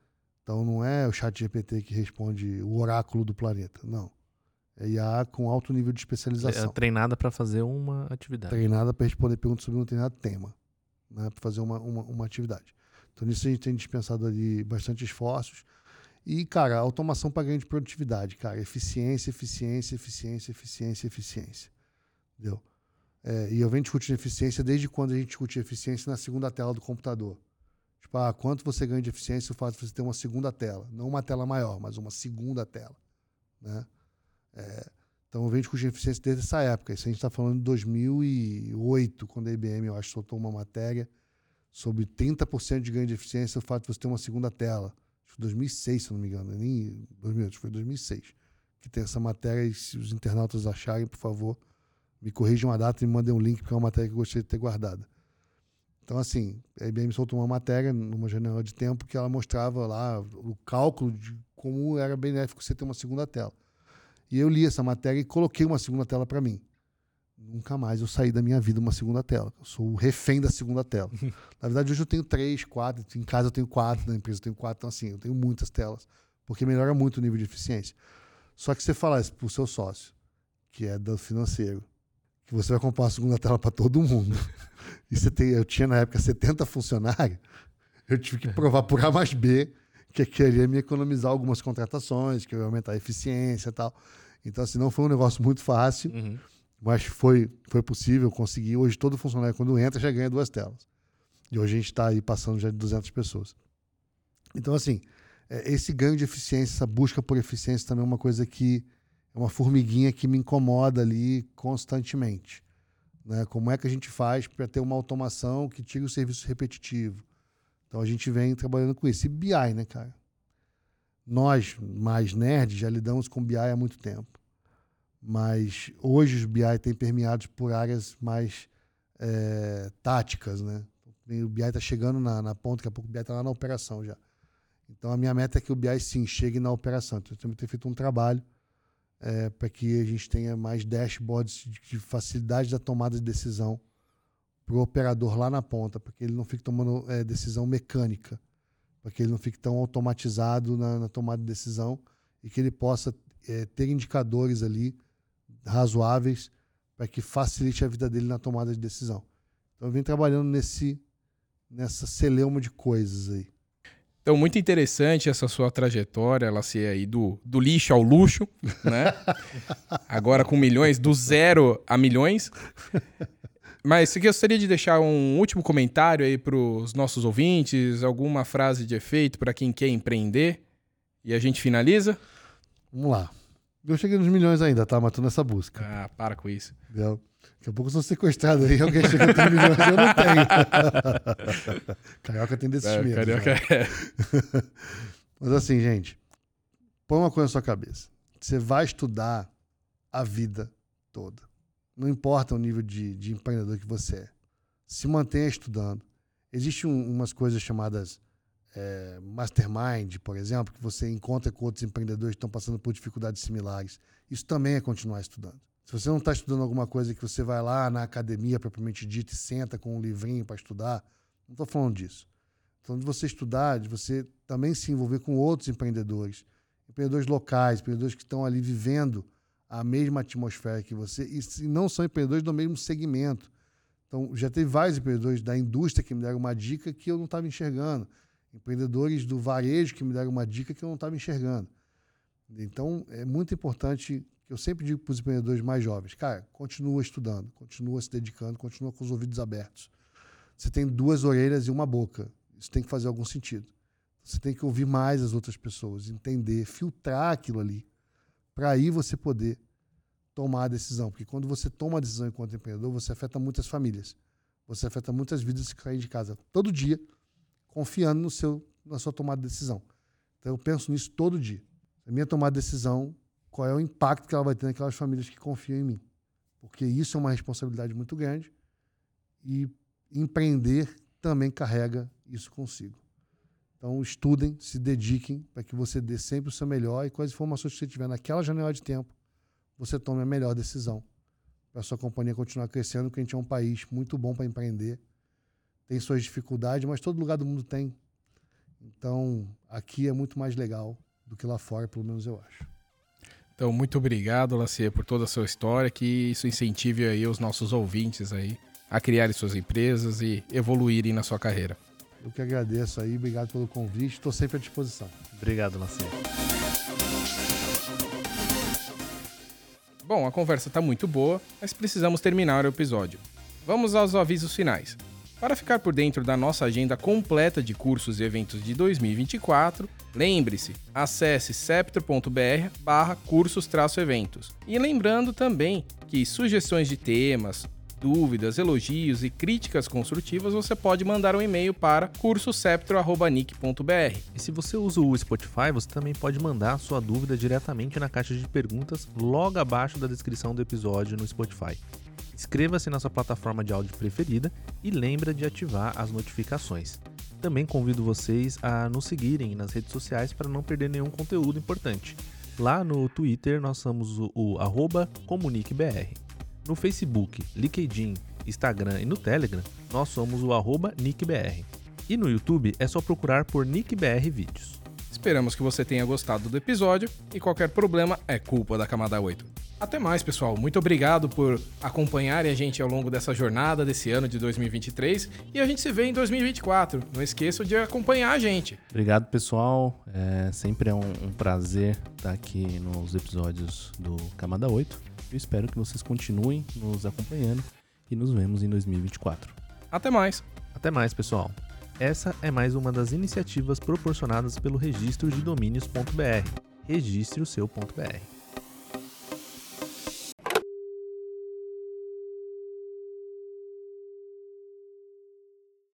Então não é o chat GPT que responde o oráculo do planeta, não. É IA com alto nível de É especialização treinada para fazer uma atividade. treinada para responder perguntas sobre um determinado tema, né, para fazer uma, uma, uma atividade. Então, nisso a gente tem dispensado ali bastante esforços. E, cara, automação para ganho de produtividade, cara. Eficiência, eficiência, eficiência, eficiência, eficiência. Entendeu? É, e eu venho discutindo eficiência desde quando a gente discute eficiência na segunda tela do computador. Tipo, ah, quanto você ganha de eficiência o fato de você ter uma segunda tela. Não uma tela maior, mas uma segunda tela. Né? É, então eu venho discutindo eficiência desde essa época. Isso a gente está falando de 2008, quando a IBM, eu acho, soltou uma matéria sobre 30% de ganho de eficiência o fato de você ter uma segunda tela. Acho que foi 2006, se não me engano. Nem 2000, acho que foi 2006. Que tem essa matéria e se os internautas acharem, por favor, me corrijam a data e me mandem um link, porque é uma matéria que eu gostaria de ter guardada. Então, assim, a IBM soltou uma matéria numa janela de tempo que ela mostrava lá o cálculo de como era benéfico você ter uma segunda tela. E eu li essa matéria e coloquei uma segunda tela para mim. Nunca mais eu saí da minha vida uma segunda tela. Eu sou o refém da segunda tela. <laughs> Na verdade, hoje eu tenho três, quatro. Em casa eu tenho quatro, na empresa eu tenho quatro. Então, assim, eu tenho muitas telas. Porque melhora muito o nível de eficiência. Só que você falar isso pro seu sócio, que é do financeiro, que você vai comprar uma segunda tela para todo mundo. <laughs> e você tem, eu tinha na época 70 funcionários, eu tive que provar por A mais B que queria me economizar algumas contratações, que eu ia aumentar a eficiência e tal. Então, assim, não foi um negócio muito fácil, Uhum. mas foi, foi possível conseguir. Hoje, todo funcionário, quando entra, já ganha duas telas. E hoje a gente está aí passando já de 200 pessoas. Então, assim, é, esse ganho de eficiência, essa busca por eficiência também é uma coisa que é uma formiguinha que me incomoda ali constantemente. Né? Como é que a gente faz para ter uma automação que tire o serviço repetitivo? Então a gente vem trabalhando com isso. E BI, né, cara? Nós, mais nerds, já lidamos com BI há muito tempo. Mas hoje os BI têm permeados por áreas mais eh, táticas, né? O BI está chegando na, na ponta, daqui a pouco o BI está lá na operação já. Então a minha meta é que o BI sim chegue na operação. Então temos que ter feito um trabalho para que a gente tenha mais dashboards de facilidade da tomada de decisão para o operador lá na ponta, para que ele não fique tomando eh, decisão mecânica, para que ele não fique tão automatizado na, na tomada de decisão e que ele possa eh, ter indicadores ali razoáveis para que facilite a vida dele na tomada de decisão. Então eu venho trabalhando nesse nessa celeuma de coisas aí. Então, muito interessante essa sua trajetória, ela ser aí do, do lixo ao luxo, né? <laughs> Agora com milhões, do zero a milhões. Mas você gostaria de deixar um último comentário aí para os nossos ouvintes, alguma frase de efeito para quem quer empreender? E a gente finaliza? Vamos lá. Eu cheguei nos milhões ainda, tá? Mas tô nessa busca. Ah, para com isso. Entendeu? Daqui a pouco eu sou sequestrado aí, alguém chega nos milhões e eu não tenho. <laughs> Carioca tem desses É, medos. carioca né? é. <laughs> Mas assim, gente, põe uma coisa na sua cabeça. Você vai estudar a vida toda. Não importa o nível de, de empreendedor que você é. Se mantenha estudando. Existem um, umas coisas chamadas é, mastermind, por exemplo, que você encontra com outros empreendedores que estão passando por dificuldades similares. Isso também é continuar estudando. Se você não está estudando alguma coisa que você vai lá na academia propriamente dita e senta com um livrinho para estudar, não estou falando disso. Então, de você estudar, de você também se envolver com outros empreendedores, empreendedores locais, empreendedores que estão ali vivendo a mesma atmosfera que você, e se não são empreendedores do mesmo segmento. Então, já teve vários empreendedores da indústria que me deram uma dica que eu não estava enxergando, empreendedores do varejo que me deram uma dica que eu não estava enxergando. Então, é muito importante, eu sempre digo para os empreendedores mais jovens, cara, continua estudando, continua se dedicando, continua com os ouvidos abertos. Você tem duas orelhas e uma boca. Isso tem que fazer algum sentido. Você tem que ouvir mais as outras pessoas, entender, filtrar aquilo ali, para aí você poder tomar a decisão. Porque quando você toma a decisão enquanto empreendedor, você afeta muitas famílias. Você afeta muitas vidas que saem de casa todo dia, confiando no seu, na sua tomada de decisão. Então eu penso nisso todo dia. A minha tomada de decisão, qual é o impacto que ela vai ter naquelas famílias que confiam em mim. Porque isso é uma responsabilidade muito grande e empreender também carrega isso consigo. Então, estudem, se dediquem para que você dê sempre o seu melhor e com as informações que você tiver naquela janela de tempo, você tome a melhor decisão para sua companhia continuar crescendo, porque a gente é um país muito bom para empreender. Tem suas dificuldades, mas todo lugar do mundo tem. Então, aqui é muito mais legal do que lá fora, pelo menos eu acho. Então, muito obrigado, Lacier, por toda a sua história, que isso incentive aí os nossos ouvintes aí a criarem suas empresas e evoluírem na sua carreira. Eu que agradeço aí, obrigado pelo convite, estou sempre à disposição. Obrigado, Lacer. Bom, a conversa tá muito boa, mas precisamos terminar o episódio. Vamos aos avisos finais. Para ficar por dentro da nossa agenda completa de cursos e eventos de 2024, lembre-se, acesse septro.br barra cursos-eventos. E lembrando também que sugestões de temas, dúvidas, elogios e críticas construtivas você pode mandar um e-mail para cursoseptro.nic.br. E se você usa o Spotify, você também pode mandar a sua dúvida diretamente na caixa de perguntas logo abaixo da descrição do episódio no Spotify. Inscreva-se na sua plataforma de áudio preferida e lembra de ativar as notificações. Também convido vocês a nos seguirem nas redes sociais para não perder nenhum conteúdo importante. Lá no Twitter nós somos o, o comuniquebr. No Facebook, LinkedIn, Instagram e no Telegram nós somos o arroba nickbr. E no YouTube é só procurar por NickBR Vídeos. Esperamos que você tenha gostado do episódio e qualquer problema é culpa da camada 8. Até mais, pessoal. Muito obrigado por acompanharem a gente ao longo dessa jornada desse ano de 2023 e a gente se vê em 2024. Não esqueçam de acompanhar a gente. Obrigado, pessoal. É, sempre é um, um prazer estar aqui nos episódios do Camada 8. Eu espero que vocês continuem nos acompanhando e nos vemos em 2024. Até mais. Até mais, pessoal. Essa é mais uma das iniciativas proporcionadas pelo registro de domínios.br. Registre o seu.br.